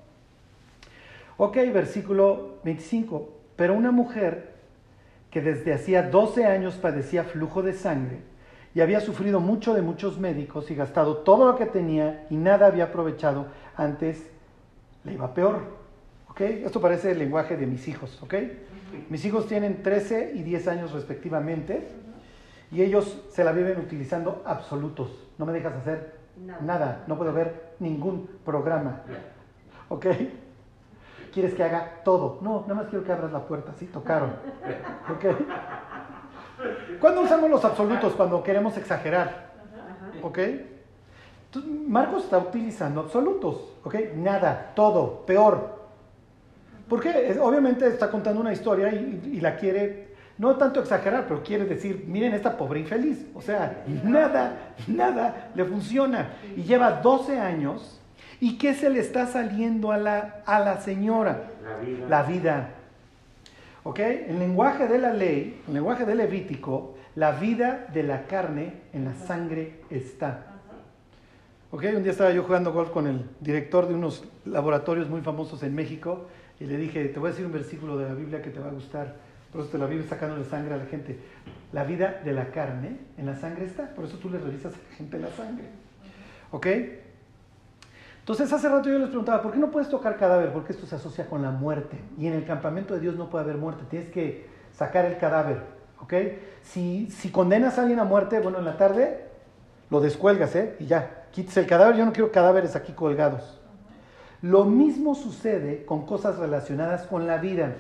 Ok, versículo 25. Pero una mujer que desde hacía 12 años padecía flujo de sangre y había sufrido mucho de muchos médicos y gastado todo lo que tenía y nada había aprovechado, antes le iba peor. ¿Ok? Esto parece el lenguaje de mis hijos. ¿Ok? Mis hijos tienen 13 y 10 años respectivamente y ellos se la viven utilizando absolutos. No me dejas hacer Nada. nada, no puedo ver ningún programa. ¿Ok? ¿Quieres que haga todo? No, nada más quiero que abras la puerta, sí, tocaron. ¿Ok? ¿Cuándo usamos los absolutos? Cuando queremos exagerar. ¿Ok? Entonces, Marcos está utilizando absolutos. ¿Ok? Nada, todo, peor. Porque obviamente está contando una historia y, y la quiere, no tanto exagerar, pero quiere decir, miren esta pobre infeliz. O sea, nada, nada le funciona. Y lleva 12 años. ¿Y qué se le está saliendo a la, a la señora? La vida. La vida. ¿Ok? En lenguaje de la ley, en lenguaje de Levítico, la vida de la carne en la sangre está. ¿Ok? Un día estaba yo jugando golf con el director de unos laboratorios muy famosos en México y le dije, te voy a decir un versículo de la Biblia que te va a gustar. Por eso te la vives sacándole sangre a la gente. La vida de la carne en la sangre está. Por eso tú le revisas a la gente la sangre. ¿Ok? Entonces hace rato yo les preguntaba, ¿por qué no puedes tocar cadáver? Porque esto se asocia con la muerte. Y en el campamento de Dios no puede haber muerte. Tienes que sacar el cadáver. ¿Ok? Si, si condenas a alguien a muerte, bueno, en la tarde lo descuelgas, ¿eh? Y ya, quites el cadáver. Yo no quiero cadáveres aquí colgados. Lo mismo sucede con cosas relacionadas con la vida.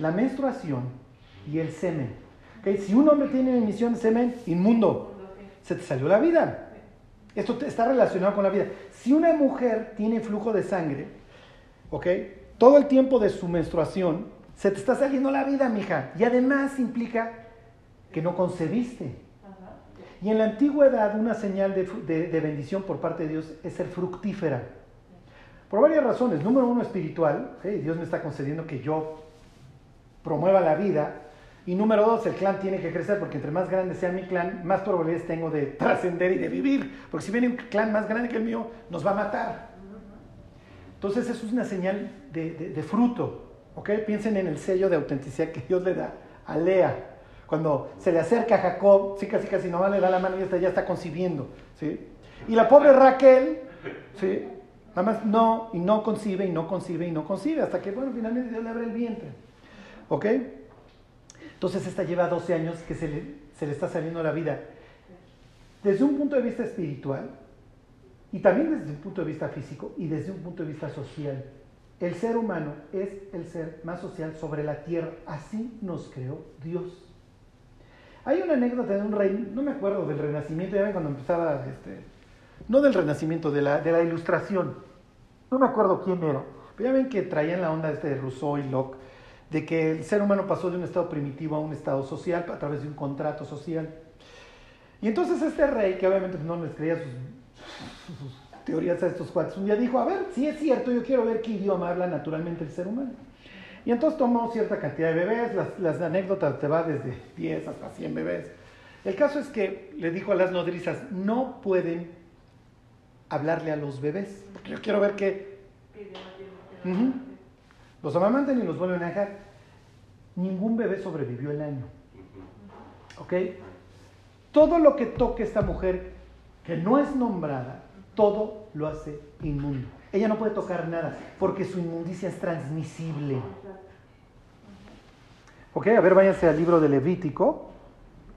La menstruación y el semen. ¿Ok? Si un hombre tiene emisión de semen, inmundo, se te salió la vida. Esto está relacionado con la vida. Si una mujer tiene flujo de sangre, ¿ok? Todo el tiempo de su menstruación, se te está saliendo la vida, mija. Y además implica que no concebiste. Y en la antigüedad, una señal de, bendición por parte de Dios es ser fructífera. Por varias razones. Número uno, espiritual. Dios me está concediendo que yo promueva la vida. Y número dos, el clan tiene que crecer porque entre más grande sea mi clan, más probabilidades tengo de trascender y de vivir. Porque si viene un clan más grande que el mío, nos va a matar. Entonces eso es una señal de, de- de fruto. ¿ok? Piensen en el sello de autenticidad que Dios le da a Lea. Cuando se le acerca a Jacob, sí, casi casi nomás le da la mano y esta ya está concibiendo. ¿sí? Y la pobre Raquel, ¿sí? nada más no, y no concibe, y no concibe, y no concibe, hasta que, bueno, finalmente Dios le abre el vientre. ¿Ok? Entonces esta lleva 12 años que se le, está saliendo la vida. Desde un punto de vista espiritual, y también desde un punto de vista físico, y desde un punto de vista social, el ser humano es el ser más social sobre la tierra. Así nos creó Dios. Hay una anécdota de un rey, no me acuerdo del Renacimiento, ya ven cuando empezaba, este, no del Renacimiento, de la, de la Ilustración. No me acuerdo quién era, pero ya ven que traían la onda este de Rousseau y Locke, de que el ser humano pasó de un estado primitivo a un estado social a través de un contrato social. Y entonces este rey, que obviamente no les creía sus, sus teorías a estos cuates, un día dijo, a ver, si es cierto, yo quiero ver qué idioma habla naturalmente el ser humano. Y entonces tomó cierta cantidad de bebés, las, las anécdotas te va desde 10 hasta 100 bebés. El caso es que le dijo a las nodrizas, no pueden hablarle a los bebés, porque yo quiero ver qué... Ujú. Los amamantan y los vuelven a dejar. Ningún bebé sobrevivió el año. ¿Ok? Todo lo que toque esta mujer que no es nombrada, todo lo hace inmundo. Ella no puede tocar nada porque su inmundicia es transmisible. Ok, a ver, váyanse al libro de Levítico,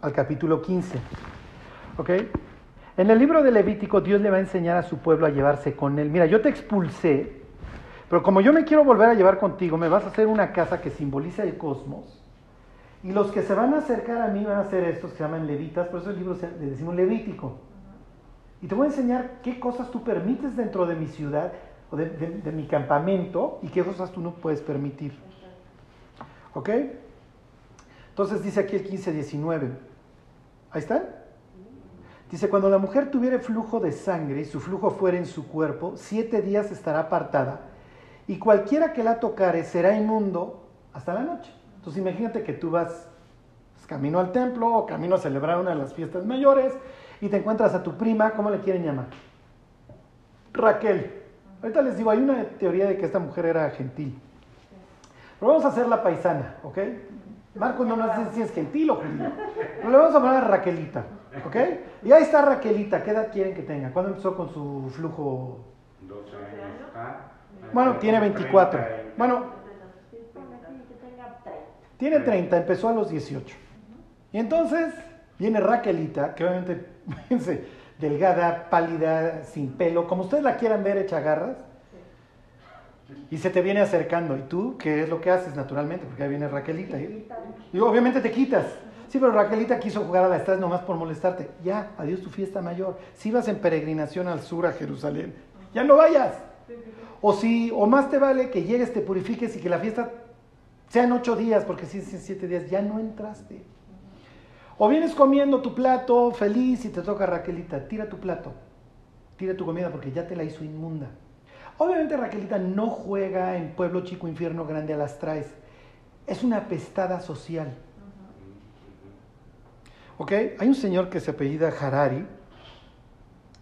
al capítulo 15. Ok, en el libro de Levítico Dios le va a enseñar a su pueblo a llevarse con él. Mira, yo te expulsé, pero como yo me quiero volver a llevar contigo, me vas a hacer una casa que simboliza el cosmos. Y los que se van a acercar a mí van a ser estos que se llaman levitas, por eso el libro se- le decimos levítico. Y te voy a enseñar qué cosas tú permites dentro de mi ciudad o de, mi campamento y qué cosas tú no puedes permitir. ¿Ok? Entonces dice aquí el 15-19. Ahí está. Dice, cuando la mujer tuviere flujo de sangre y su flujo fuera en su cuerpo, siete días estará apartada y cualquiera que la tocare será inmundo hasta la noche. Entonces imagínate que tú vas pues, camino al templo o camino a celebrar una de las fiestas mayores y te encuentras a tu prima, ¿cómo le quieren llamar? Raquel. Ahorita les digo, hay una teoría de que esta mujer era gentil. Pero vamos a hacer la paisana, ¿ok? Marcos no nos dice si es gentil o judío. Pero le vamos a poner a Raquelita, ¿ok? Y ahí está Raquelita, ¿qué edad quieren que tenga? ¿Cuándo empezó con su flujo? 12 años está. Bueno, tiene 24. 30 y- Bueno, Ponle aquí que tenga 30. tiene 30, empezó a los 18. Y entonces viene Raquelita, que obviamente, fíjense, delgada, pálida, sin pelo, como ustedes la quieran ver, hecha garras, y se te viene acercando. ¿Y tú qué es lo que haces naturalmente? Porque ahí viene Raquelita. Y, y obviamente te quitas. Sí, pero Raquelita quiso jugar a la estás nomás por molestarte. Ya, adiós tu fiesta mayor. Si vas en peregrinación al sur a Jerusalén, ya no vayas. O si, o más te vale que llegues, te purifiques y que la fiesta sean ocho días, porque si es en siete días, ya no entraste. O vienes comiendo tu plato feliz y te toca Raquelita, tira tu plato, tira tu comida porque ya te la hizo inmunda. Obviamente Raquelita no juega en pueblo chico, infierno grande a las traes. Es una pestada social. ¿Ok? Hay un señor que se apellida Harari,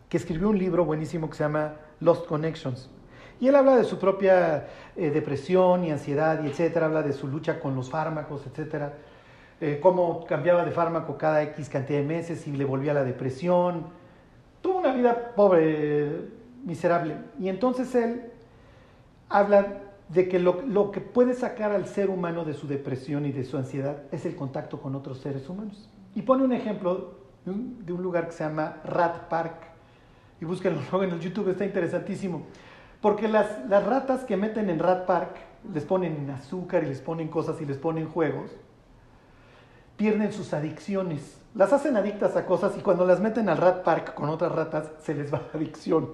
que escribió un libro buenísimo que se llama Lost Connections. Y él habla de su propia eh, depresión y ansiedad y etcétera, habla de su lucha con los fármacos, etcétera, eh, cómo cambiaba de fármaco cada X cantidad de meses y le volvía la depresión. Tuvo una vida pobre, miserable. Y entonces él habla de que lo, lo que puede sacar al ser humano de su depresión y de su ansiedad es el contacto con otros seres humanos. Y pone un ejemplo de un, de un lugar que se llama Rat Park. Y búsquenlo luego en el YouTube, está interesantísimo. Porque las, las ratas que meten en Rat Park les ponen azúcar y les ponen cosas y les ponen juegos, pierden sus adicciones. Las hacen adictas a cosas y cuando las meten al Rat Park con otras ratas, se les va la adicción.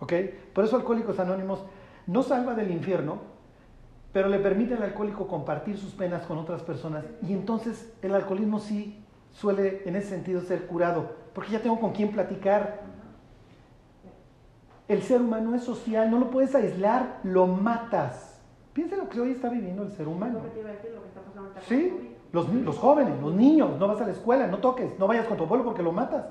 ¿Ok? Por eso Alcohólicos Anónimos no salva del infierno, pero le permite al alcohólico compartir sus penas con otras personas y entonces el alcoholismo sí suele en ese sentido ser curado, porque ya tengo con quién platicar. El ser humano es social, no lo puedes aislar, lo matas. Piensa en lo que hoy está viviendo el ser humano. ¿Sí? Los, jóvenes, los niños, no vas a la escuela, no toques, no vayas con tu abuelo porque lo matas.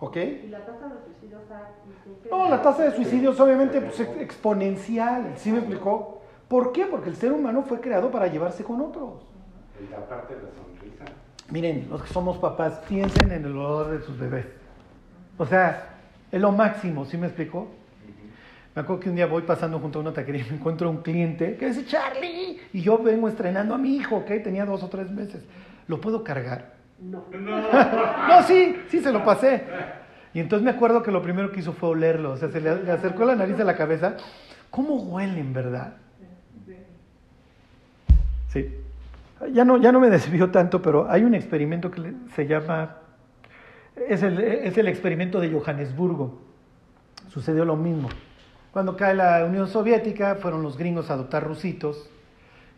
¿Ok? Y la tasa de suicidio está increíble. No, la tasa de suicidios obviamente pues, es exponencial, ¿sí me explicó? ¿Por qué? Porque el ser humano fue creado para llevarse con otros. Y la parte de la sonrisa. Miren, los que somos papás, piensen en el olor de sus bebés. O sea, es lo máximo, ¿sí me explicó? Me acuerdo que un día voy pasando junto a una taquería y me encuentro un cliente que dice, Charlie, y yo vengo estrenando a mi hijo, que tenía dos o tres meses. ¿Lo puedo cargar? No. No, sí, sí se lo pasé. Y entonces me acuerdo que lo primero que hizo fue olerlo, o sea, se le, le acercó la nariz a la cabeza. ¿Cómo huelen, verdad? Sí. Ya no, ya no me desvío tanto, pero hay un experimento que se llama, es el, experimento de Johannesburgo. Sucedió lo mismo. Cuando cae la Unión Soviética, fueron los gringos a adoptar rusitos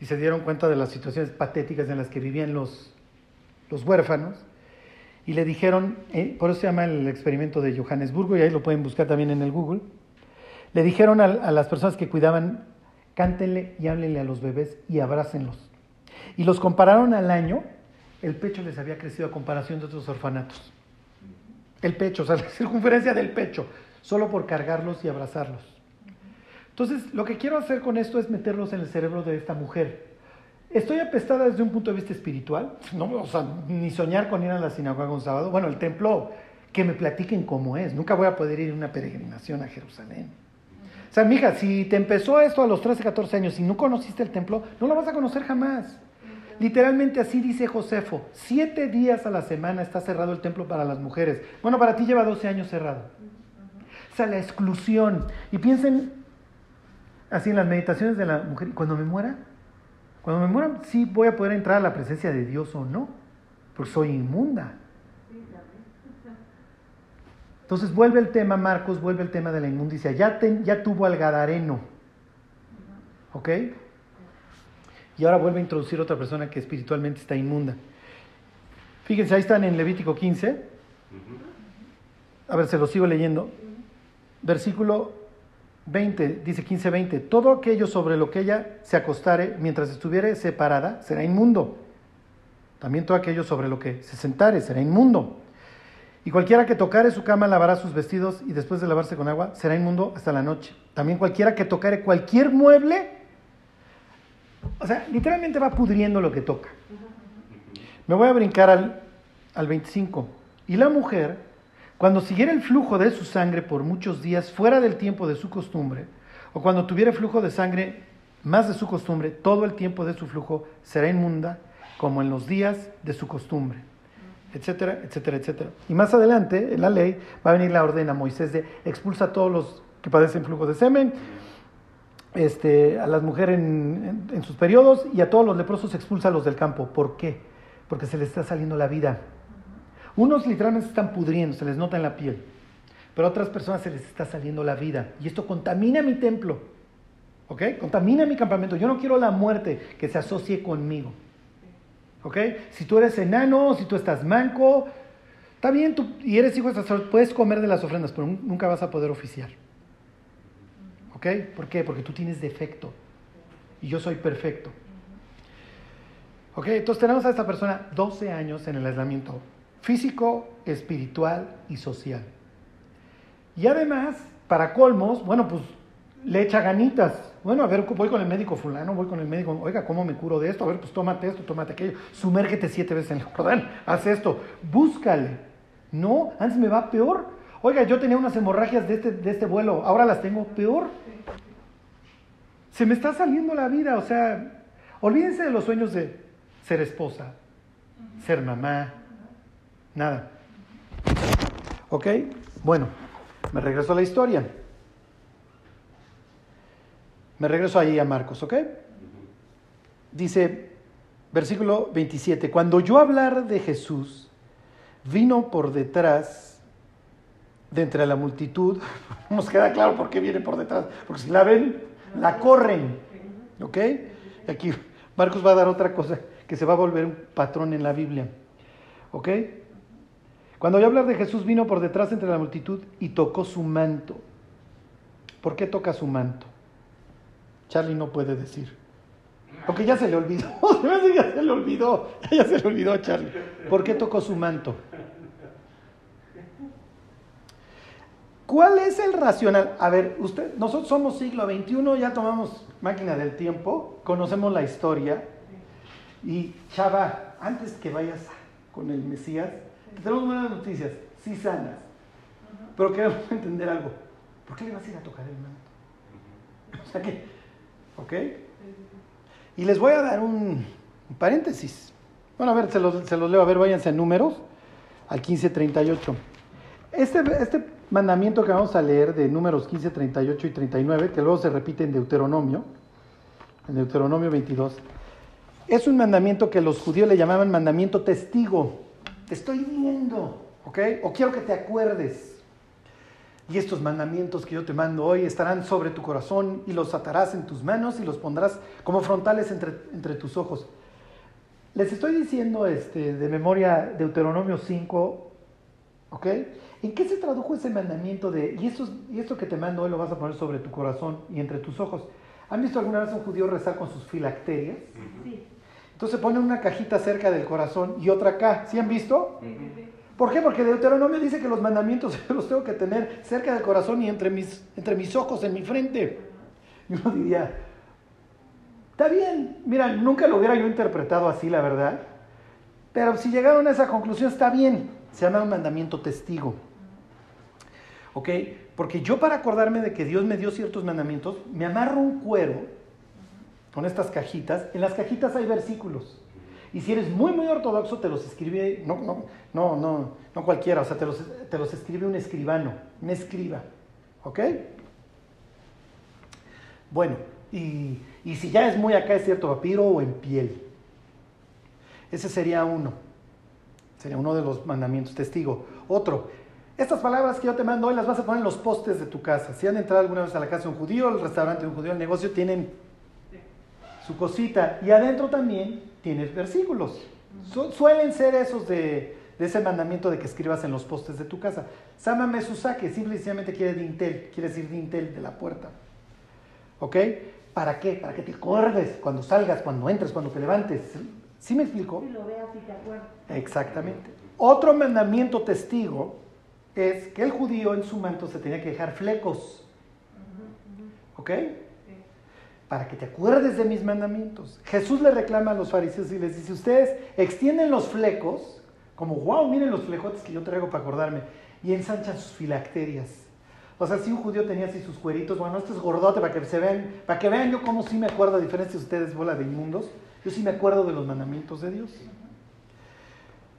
y se dieron cuenta de las situaciones patéticas en las que vivían los, los huérfanos y le dijeron, eh, por eso se llama el experimento de Johannesburgo y ahí lo pueden buscar también en el Google, le dijeron a, a las personas que cuidaban, cántenle y háblenle a los bebés y abrácenlos. Y los compararon al año, el pecho les había crecido a comparación de otros orfanatos. El pecho, o sea, la circunferencia del pecho, solo por cargarlos y abrazarlos. Entonces, lo que quiero hacer con esto es meterlos en el cerebro de esta mujer. ¿Estoy apestada desde un punto de vista espiritual? No, o sea, ni soñar con ir a la sinagoga un sábado. Bueno, el templo, que me platiquen cómo es. Nunca voy a poder ir en una peregrinación a Jerusalén. O sea, mija, si te empezó esto a los 13, 14 años y no conociste el templo, no lo vas a conocer jamás. Literalmente así dice Josefo. Siete días a la semana está cerrado el templo para las mujeres. Bueno, para ti lleva 12 años cerrado. O sea, la exclusión. Y piensen así en las meditaciones de la mujer. Cuando me muera, cuando me muera, sí voy a poder entrar a la presencia de Dios o no. Porque soy inmunda. Entonces vuelve el tema, Marcos, vuelve el tema de la inmundicia. Ya, tuvo al Gadareno. ¿Ok? Y ahora vuelve a introducir otra persona que espiritualmente está inmunda. Fíjense, ahí están en Levítico 15. A ver, se lo sigo leyendo. Versículo 20, dice 15, 20. Todo aquello sobre lo que ella se acostare mientras estuviere separada será inmundo. También todo aquello sobre lo que se sentare será inmundo. Y cualquiera que tocare su cama lavará sus vestidos y después de lavarse con agua será inmundo hasta la noche. También cualquiera que tocare cualquier mueble, o sea, literalmente va pudriendo lo que toca. Me voy a brincar al, al 25. Y la mujer, cuando siguiera el flujo de su sangre por muchos días fuera del tiempo de su costumbre, o cuando tuviera flujo de sangre más de su costumbre, todo el tiempo de su flujo será inmunda como en los días de su costumbre. etcétera, etcétera, etcétera. Y más adelante, en la ley, va a venir la orden a Moisés de expulsa a todos los que padecen flujo de semen, este, a las mujeres en, en, en sus periodos y a todos los leprosos expulsa a los del campo. ¿Por qué? Porque se les está saliendo la vida. Unos literalmente están pudriendo, se les nota en la piel, pero a otras personas se les está saliendo la vida. Y esto contamina mi templo, ¿ok? Contamina mi campamento. Yo no quiero la muerte que se asocie conmigo. ¿Ok? Si tú eres enano, si tú estás manco, está bien, tú, y eres hijo de sacerdote, puedes comer de las ofrendas, pero nunca vas a poder oficiar. ¿Por qué? Porque tú tienes defecto y yo soy perfecto. ¿Ok? Entonces tenemos a esta persona 12 años en el aislamiento físico, espiritual y social. Y además, para colmos, bueno, pues le echa ganitas. Bueno, a ver, voy con el médico fulano, voy con el médico, oiga, ¿cómo me curo de esto? A ver, pues tómate esto, tómate aquello, sumérgete siete veces en el Jordán, haz esto, búscale. No, antes me va peor. Oiga, yo tenía unas hemorragias de este, de este vuelo, ahora las tengo peor. Se me está saliendo la vida, o sea, olvídense de los sueños de ser esposa, ser mamá, nada. ¿Ok? Bueno, me regreso a la historia. Me regreso ahí a Marcos, ¿ok? Dice, versículo 27, cuando yo hablar de Jesús, vino por detrás de entre la multitud, nos queda claro por qué viene por detrás, porque si la ven, la corren, ¿ok? Aquí Marcos va a dar otra cosa que se va a volver un patrón en la Biblia, ¿ok? Cuando yo hablar de Jesús, vino por detrás entre la multitud y tocó su manto. ¿Por qué toca su manto? Charlie no puede decir. Porque ya se le olvidó. ya se le olvidó. Ya se le olvidó a Charlie. ¿Por qué tocó su manto? ¿Cuál es el racional? A ver, usted, nosotros somos siglo XXI, ya tomamos máquina del tiempo, conocemos la historia. Y Chava, antes que vayas con el Mesías, tenemos buenas noticias, sí sanas. Pero queremos entender algo. ¿Por qué le vas a ir a tocar el manto? O sea que, ¿ok? Y les voy a dar un, un paréntesis. Bueno, a ver, se los, se los, leo, a ver, váyanse en números, al 1538. Este, este mandamiento que vamos a leer de números 15, 38 y 39, que luego se repite en Deuteronomio, en Deuteronomio 22, es un mandamiento que los judíos le llamaban mandamiento testigo. Te estoy viendo, ¿ok? O quiero que te acuerdes. Y estos mandamientos que yo te mando hoy estarán sobre tu corazón y los atarás en tus manos y los pondrás como frontales entre, entre tus ojos. Les estoy diciendo este, de memoria Deuteronomio 5, ¿ok? ¿En qué se tradujo ese mandamiento de, y esto, y esto que te mando hoy lo vas a poner sobre tu corazón y entre tus ojos? ¿Han visto alguna vez un judío rezar con sus filacterias? Sí. Entonces ponen una cajita cerca del corazón y otra acá. ¿Sí han visto? ¿Por qué? Porque Deuteronomio dice que los mandamientos los tengo que tener cerca del corazón y entre mis, entre mis ojos, en mi frente. Y uno diría, está bien, mira, nunca lo hubiera yo interpretado así, la verdad. Pero si llegaron a esa conclusión, está bien. Se llama un mandamiento testigo. ¿Ok? Porque yo para acordarme de que Dios me dio ciertos mandamientos, me amarro un cuero con estas cajitas. En las cajitas hay versículos. Y si eres muy, muy ortodoxo, te los escribe, no, no, no, no, no cualquiera, o sea, te los, te los escribe un escribano, un escriba. ¿Ok? Bueno, y, y si ya es muy acá, es cierto, papiro o en piel. Ese sería uno. Sería uno de los mandamientos. Testigo. Otro. Estas palabras que yo te mando hoy las vas a poner en los postes de tu casa. Si han entrado alguna vez a la casa de un judío, el restaurante de un judío, el negocio, tienen su cosita. Y adentro también tienes versículos. Su suelen ser esos de, de, ese mandamiento de que escribas en los postes de tu casa. Sama Mesusake simplemente quiere dintel, quiere decir dintel de la puerta. ¿Ok? ¿Para qué? Para que te acuerdes cuando salgas, cuando entres, cuando te levantes. ¿Sí me explico? Si lo veas y te acuerdas. Exactamente. Otro mandamiento testigo es que el judío en su manto se tenía que dejar flecos. ¿Ok? para que te acuerdes de mis mandamientos. Jesús le reclama a los fariseos y les dice, ustedes extienden los flecos, como, wow, miren los flejotes que yo traigo para acordarme, y ensanchan sus filacterias. O sea, si un judío tenía así sus cueritos, bueno, esto es gordote para que se vean, para que vean yo cómo sí me acuerdo, a diferencia de ustedes, bola de inmundos, yo sí me acuerdo de los mandamientos de Dios.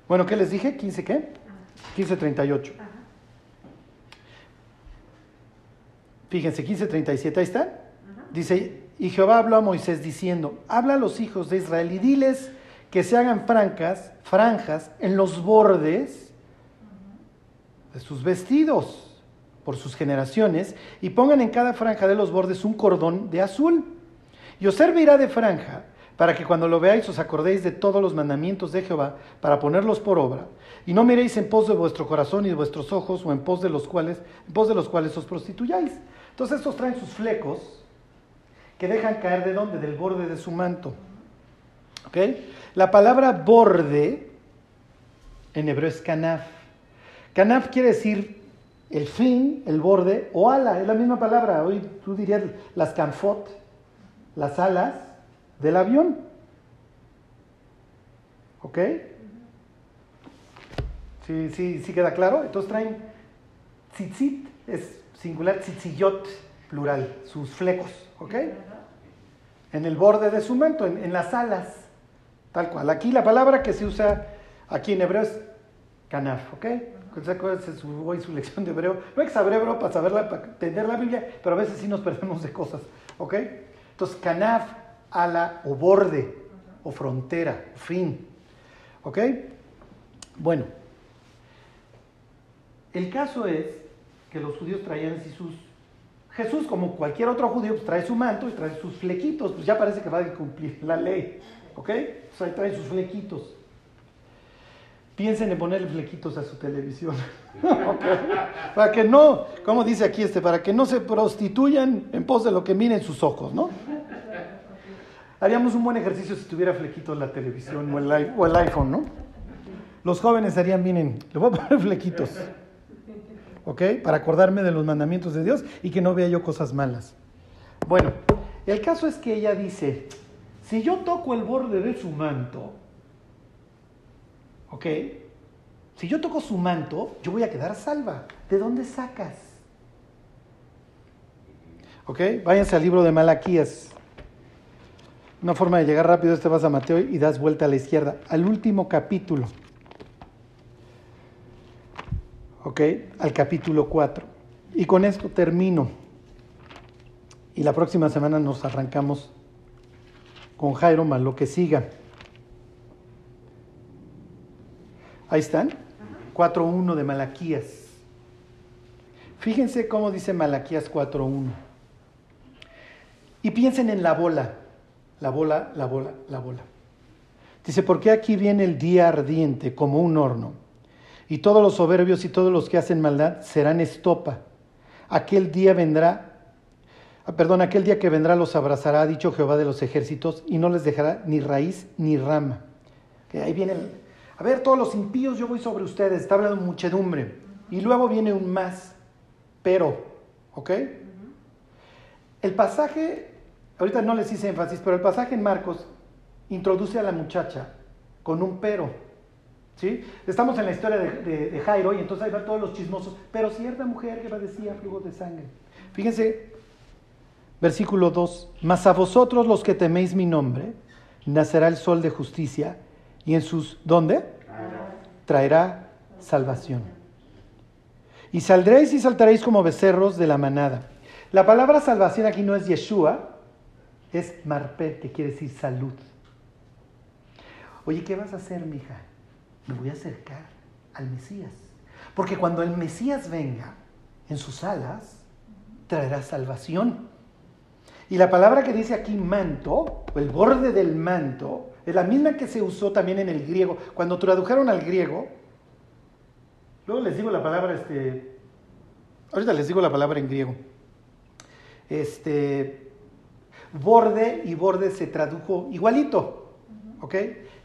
Bueno, ¿qué les dije? ¿15 qué? 1538. Ajá. Fíjense, 1537, ahí está. Dice, y Jehová habló a Moisés diciendo, habla a los hijos de Israel y diles que se hagan francas, franjas en los bordes de sus vestidos por sus generaciones y pongan en cada franja de los bordes un cordón de azul. Y os servirá de franja para que cuando lo veáis os acordéis de todos los mandamientos de Jehová para ponerlos por obra y no miréis en pos de vuestro corazón y de vuestros ojos o en pos de los cuales en pos de los cuales os prostituyáis. Entonces estos traen sus flecos que dejan caer de dónde? Del borde de su manto. ¿Ok? La palabra borde en hebreo es kanaf. Kanaf quiere decir el fin, el borde, o ala, es la misma palabra. Hoy tú dirías las canfot, las alas del avión. ¿Ok? Sí, sí, sí queda claro. Entonces traen tzitzit, es singular, tzitzillot, plural, sus flecos. ¿Ok? En el borde de su manto, en, en las alas. Tal cual. Aquí la palabra que se usa aquí en hebreo es kanaf, ¿ok? Acuérdense su, hoy su lección de hebreo. No hay que saber hebreo para saberla, para entender la Biblia, pero a veces sí nos perdemos de cosas, ¿ok? Entonces, kanaf, ala o borde, o frontera, o fin, ¿ok? Bueno, el caso es que los judíos traían así sus... Jesús, como cualquier otro judío, pues trae su manto y trae sus flequitos, pues ya parece que va a cumplir la ley, ¿ok? Pues ahí trae sus flequitos. Piensen en ponerle flequitos a su televisión. ¿ok? Para que no, como dice aquí este, para que no se prostituyan en pos de lo que miren sus ojos, ¿no? Haríamos un buen ejercicio si tuviera flequitos la televisión o el, o el iPhone, ¿no? Los jóvenes harían, miren, le voy a poner flequitos. ¿Ok? Para acordarme de los mandamientos de Dios y que no vea yo cosas malas. Bueno, el caso es que ella dice, si yo toco el borde de su manto, ¿ok? Si yo toco su manto, yo voy a quedar salva. ¿De dónde sacas? ¿Ok? Váyanse al libro de Malaquías. Una forma de llegar rápido es te vas a Mateo y das vuelta a la izquierda. Al último capítulo. ¿Ok? Al capítulo 4. Y con esto termino. Y la próxima semana nos arrancamos con Jairo más lo que siga. Ahí están. 4.1 de Malaquías. Fíjense cómo dice Malaquías 4.1. Y piensen en la bola. La bola, la bola, la bola. Dice, porque aquí viene el día ardiente como un horno, y todos los soberbios y todos los que hacen maldad serán estopa. Aquel día vendrá, ah, perdón, aquel día que vendrá los abrazará, ha dicho Jehová de los ejércitos, y no les dejará ni raíz ni rama. Que ahí viene el, a ver, todos los impíos, yo voy sobre ustedes, está hablando muchedumbre. Y luego viene un más, pero, ¿ok? El pasaje, ahorita no les hice énfasis, pero el pasaje en Marcos introduce a la muchacha con un pero. Estamos en la historia de, de- de Jairo y entonces ahí van todos los chismosos. Pero cierta mujer que padecía flujo de sangre. Fíjense, versículo 2. Mas a vosotros los que teméis mi nombre, nacerá el sol de justicia y en sus, ¿dónde? Traerá salvación. Y saldréis y saltaréis como becerros de la manada. La palabra salvación aquí no es Yeshua, es Marpet, que quiere decir salud. Oye, ¿qué vas a hacer, mija? Me voy a acercar al Mesías. Porque cuando el Mesías venga en sus alas, traerá salvación. Y la palabra que dice aquí manto, o el borde del manto, es la misma que se usó también en el griego. Cuando tradujeron al griego, luego les digo la palabra, este, ahorita les digo la palabra en griego. Este, borde y borde se tradujo igualito, ¿ok?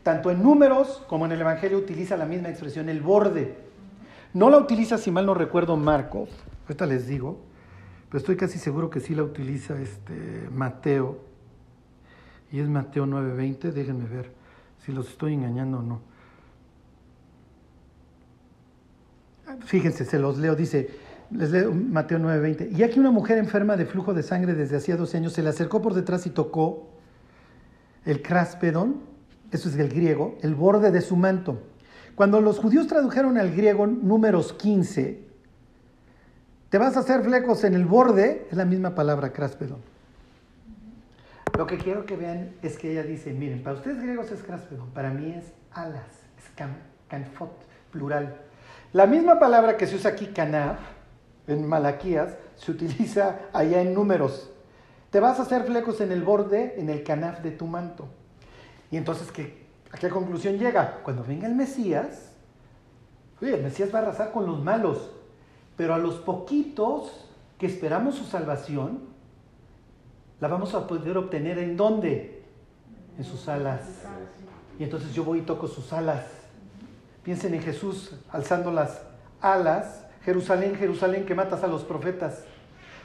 Tanto en números como en el Evangelio utiliza la misma expresión, el borde. No la utiliza, si mal no recuerdo, Marcos, ahorita les digo, pero estoy casi seguro que sí la utiliza este Mateo. Y es Mateo 9:20, déjenme ver si los estoy engañando o no. Fíjense, se los leo, dice, les leo Mateo 9:20. Y aquí una mujer enferma de flujo de sangre desde hacía 12 años se le acercó por detrás y tocó el cráspedon, eso es el griego, el borde de su manto. Cuando los judíos tradujeron al griego números 15, te vas a hacer flecos en el borde, es la misma palabra, cráspedon. Lo que quiero que vean es que ella dice, miren, para ustedes griegos es cráspedon, para mí es alas, es can, canfot, plural. La misma palabra que se usa aquí, canaf, en Malaquías, se utiliza allá en números. Te vas a hacer flecos en el borde, en el canaf de tu manto. Y entonces, ¿qué, ¿a qué conclusión llega? Cuando venga el Mesías, oye, el Mesías va a arrasar con los malos, pero a los poquitos que esperamos su salvación, la vamos a poder obtener en dónde? En sus alas. Y entonces yo voy y toco sus alas. Piensen en Jesús alzando las alas. Jerusalén, Jerusalén, que matas a los profetas.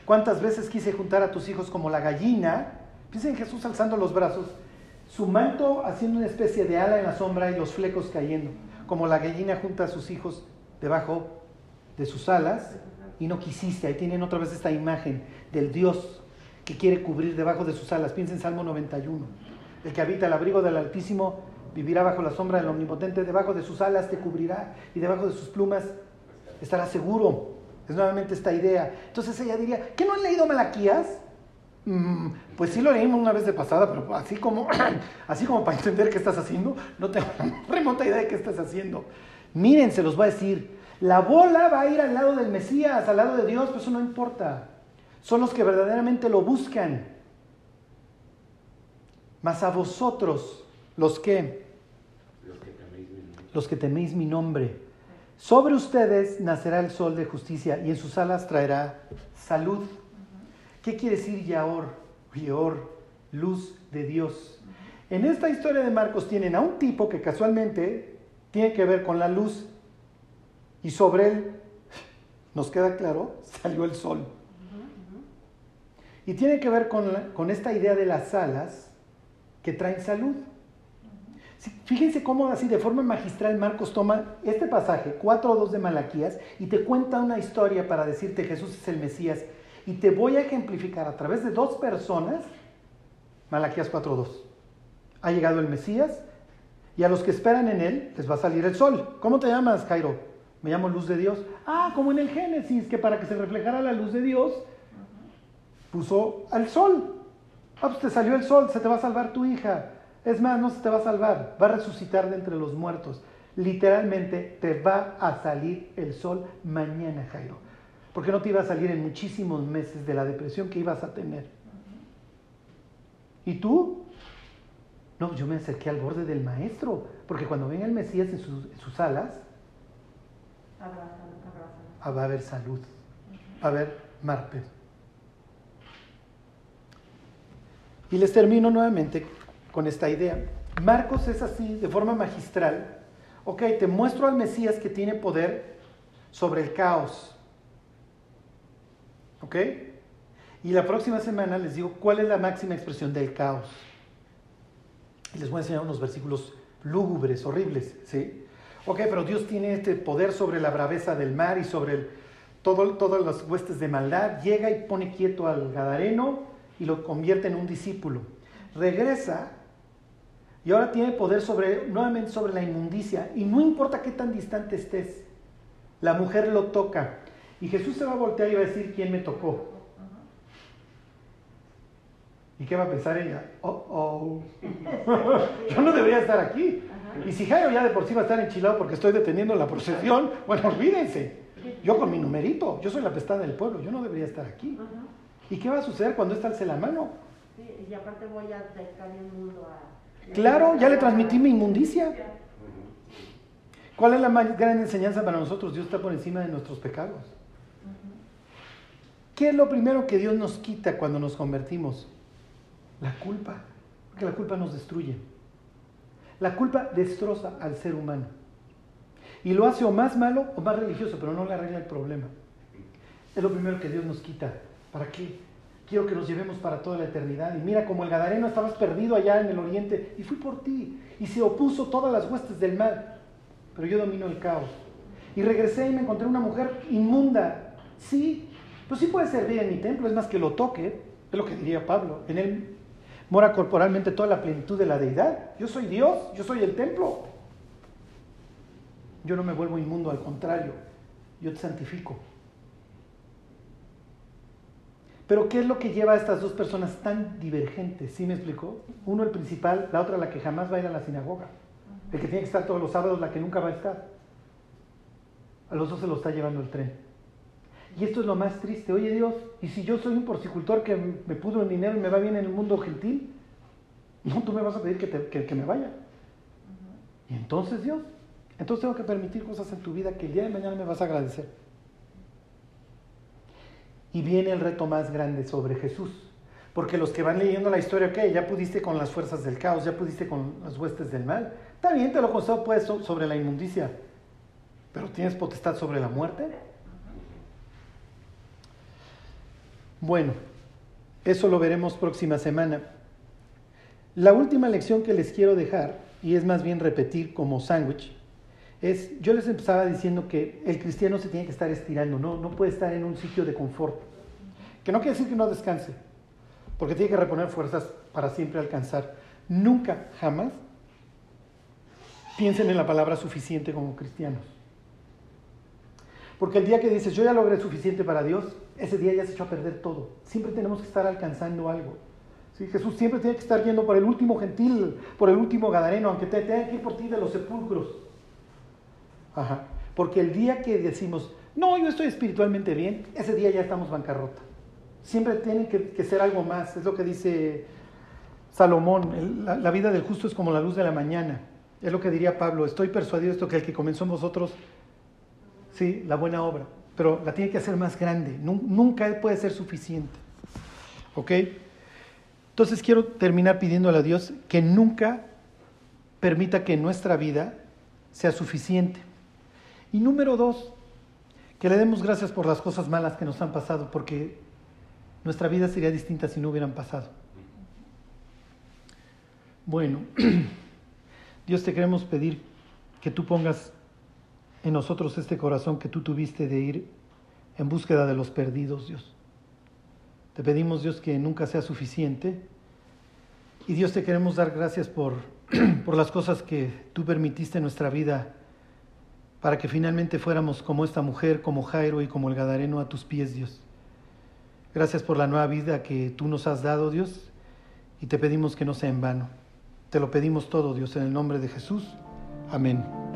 ¿Cuántas veces quise juntar a tus hijos como la gallina? Piensen en Jesús alzando los brazos, su manto haciendo una especie de ala en la sombra y los flecos cayendo, como la gallina junta a sus hijos debajo de sus alas y no quisiste. Ahí tienen otra vez esta imagen del Dios que quiere cubrir debajo de sus alas. Piensen en Salmo 91. El que habita el abrigo del Altísimo vivirá bajo la sombra del Omnipotente, debajo de sus alas te cubrirá y debajo de sus plumas estará seguro. Es nuevamente esta idea. Entonces ella diría, ¿qué no han leído Malaquías? Mm, pues sí lo leímos una vez de pasada, pero así como, así como para entender qué estás haciendo, no tengo remota idea de qué estás haciendo. Miren, se los voy a decir, la bola va a ir al lado del Mesías, al lado de Dios, pero eso no importa. Son los que verdaderamente lo buscan. Mas a vosotros, los que, Los que teméis mi nombre. los que teméis mi nombre, sobre ustedes nacerá el sol de justicia y en sus alas traerá salud. ¿Qué quiere decir Yaor? Yaor, luz de Dios. En esta historia de Marcos tienen a un tipo que casualmente tiene que ver con la luz y sobre él, nos queda claro, salió el sol. Y tiene que ver con, con esta idea de las alas que traen salud. Fíjense cómo así de forma magistral Marcos toma este pasaje, 4.2 de Malaquías, y te cuenta una historia para decirte Jesús es el Mesías. Y te voy a ejemplificar a través de dos personas, Malaquías 4.2. Ha llegado el Mesías y a los que esperan en él les va a salir el sol. ¿Cómo te llamas, Jairo? Me llamo luz de Dios. Ah, como en el Génesis, que para que se reflejara la luz de Dios, puso al sol. Ah, pues te salió el sol, se te va a salvar tu hija. Es más, no se te va a salvar, va a resucitar de entre los muertos. Literalmente te va a salir el sol mañana, Jairo. Porque no te iba a salir en muchísimos meses de la depresión que ibas a tener. ¿Y tú? No, yo me acerqué al borde del maestro, porque cuando venga el Mesías en sus, en sus alas, ah, va a haber salud, va a haber marpe. Y les termino nuevamente con esta idea. Marcos es así, de forma magistral. Ok, te muestro al Mesías que tiene poder sobre el caos. ¿Ok? Y la próxima semana les digo cuál es la máxima expresión del caos. Y les voy a enseñar unos versículos lúgubres, horribles, ¿sí? Ok, pero Dios tiene este poder sobre la braveza del mar y sobre todo, todas las huestes de maldad. Llega y pone quieto al Gadareno y lo convierte en un discípulo. Regresa y ahora tiene poder sobre, nuevamente sobre la inmundicia. Y no importa qué tan distante estés, la mujer lo toca. Y Jesús se va a voltear y va a decir, ¿quién me tocó? ¿Y qué va a pensar ella? Oh, oh. Yo no debería estar aquí. Y si Jairo ya de por sí va a estar enchilado porque estoy deteniendo la procesión, bueno, olvídense. Yo con mi numerito, yo soy la pestada del pueblo, yo no debería estar aquí. ¿Y qué va a suceder cuando alce la mano? Sí, y aparte voy a dedicar el mundo a... Claro, ya le transmití mi inmundicia. ¿Cuál es la más gran enseñanza para nosotros? Dios está por encima de nuestros pecados. ¿Qué es lo primero que Dios nos quita cuando nos convertimos? La culpa. Porque la culpa nos destruye. La culpa destroza al ser humano. Y lo hace o más malo o más religioso, pero no le arregla el problema. Es lo primero que Dios nos quita. ¿Para qué? Quiero que nos llevemos para toda la eternidad. Y mira, como el Gadareno estabas perdido allá en el oriente, y fui por ti. Y se opuso todas las huestes del mal. Pero yo domino el caos. Y regresé y me encontré una mujer inmunda. Sí, pues sí puede servir en mi templo, es más que lo toque. Es lo que diría Pablo. En él mora corporalmente toda la plenitud de la deidad. Yo soy Dios, yo soy el templo. Yo no me vuelvo inmundo, al contrario, yo te santifico. Pero ¿qué es lo que lleva a estas dos personas tan divergentes? ¿Sí me explicó? Uno el principal, la otra la que jamás va a ir a la sinagoga. El que tiene que estar todos los sábados, la que nunca va a estar. A los dos se lo está llevando el tren. Y esto es lo más triste. Oye Dios, ¿y si yo soy un porcicultor que me pudro en dinero y me va bien en el mundo gentil? No, tú me vas a pedir que, que me vaya. Y entonces Dios, entonces tengo que permitir cosas en tu vida que el día de mañana me vas a agradecer. Y viene el reto más grande sobre Jesús. Porque los que van leyendo la historia, ok, ya pudiste con las fuerzas del caos, ya pudiste con las huestes del mal. Está bien, te lo concedo pues sobre la inmundicia. Pero ¿tienes potestad sobre la muerte? Bueno, eso lo veremos próxima semana. La última lección que les quiero dejar, y es más bien repetir como sándwich, es, yo les empezaba diciendo que el cristiano se tiene que estar estirando, no, no puede estar en un sitio de confort. Que no quiere decir que no descanse, porque tiene que reponer fuerzas para siempre alcanzar. Nunca, jamás, piensen en la palabra suficiente como cristianos. Porque el día que dices, yo ya logré suficiente para Dios, ese día ya se echó a perder todo. Siempre tenemos que estar alcanzando algo. ¿Sí? Jesús siempre tiene que estar yendo por el último gentil, por el último gadareno, aunque te tenga que ir por ti de los sepulcros. Ajá. Porque el día que decimos, no, yo estoy espiritualmente bien, ese día ya estamos bancarrota. Siempre tiene que, ser algo más. Es lo que dice Salomón. la, vida del justo es como la luz de la mañana. Es lo que diría Pablo. Estoy persuadido de esto que el que comenzó en vosotros, sí, la buena obra. Pero la tiene que hacer más grande. Nunca puede ser suficiente. ¿Ok? Entonces quiero terminar pidiéndole a Dios que nunca permita que nuestra vida sea suficiente. Y número dos, que le demos gracias por las cosas malas que nos han pasado, porque nuestra vida sería distinta si no hubieran pasado. Bueno, Dios te queremos pedir que tú pongas en nosotros este corazón que tú tuviste de ir en búsqueda de los perdidos, Dios. Te pedimos, Dios, que nunca sea suficiente. Y Dios, te queremos dar gracias por, por las cosas que tú permitiste en nuestra vida para que finalmente fuéramos como esta mujer, como Jairo y como el Gadareno a tus pies, Dios. Gracias por la nueva vida que tú nos has dado, Dios, y te pedimos que no sea en vano. Te lo pedimos todo, Dios, en el nombre de Jesús. Amén.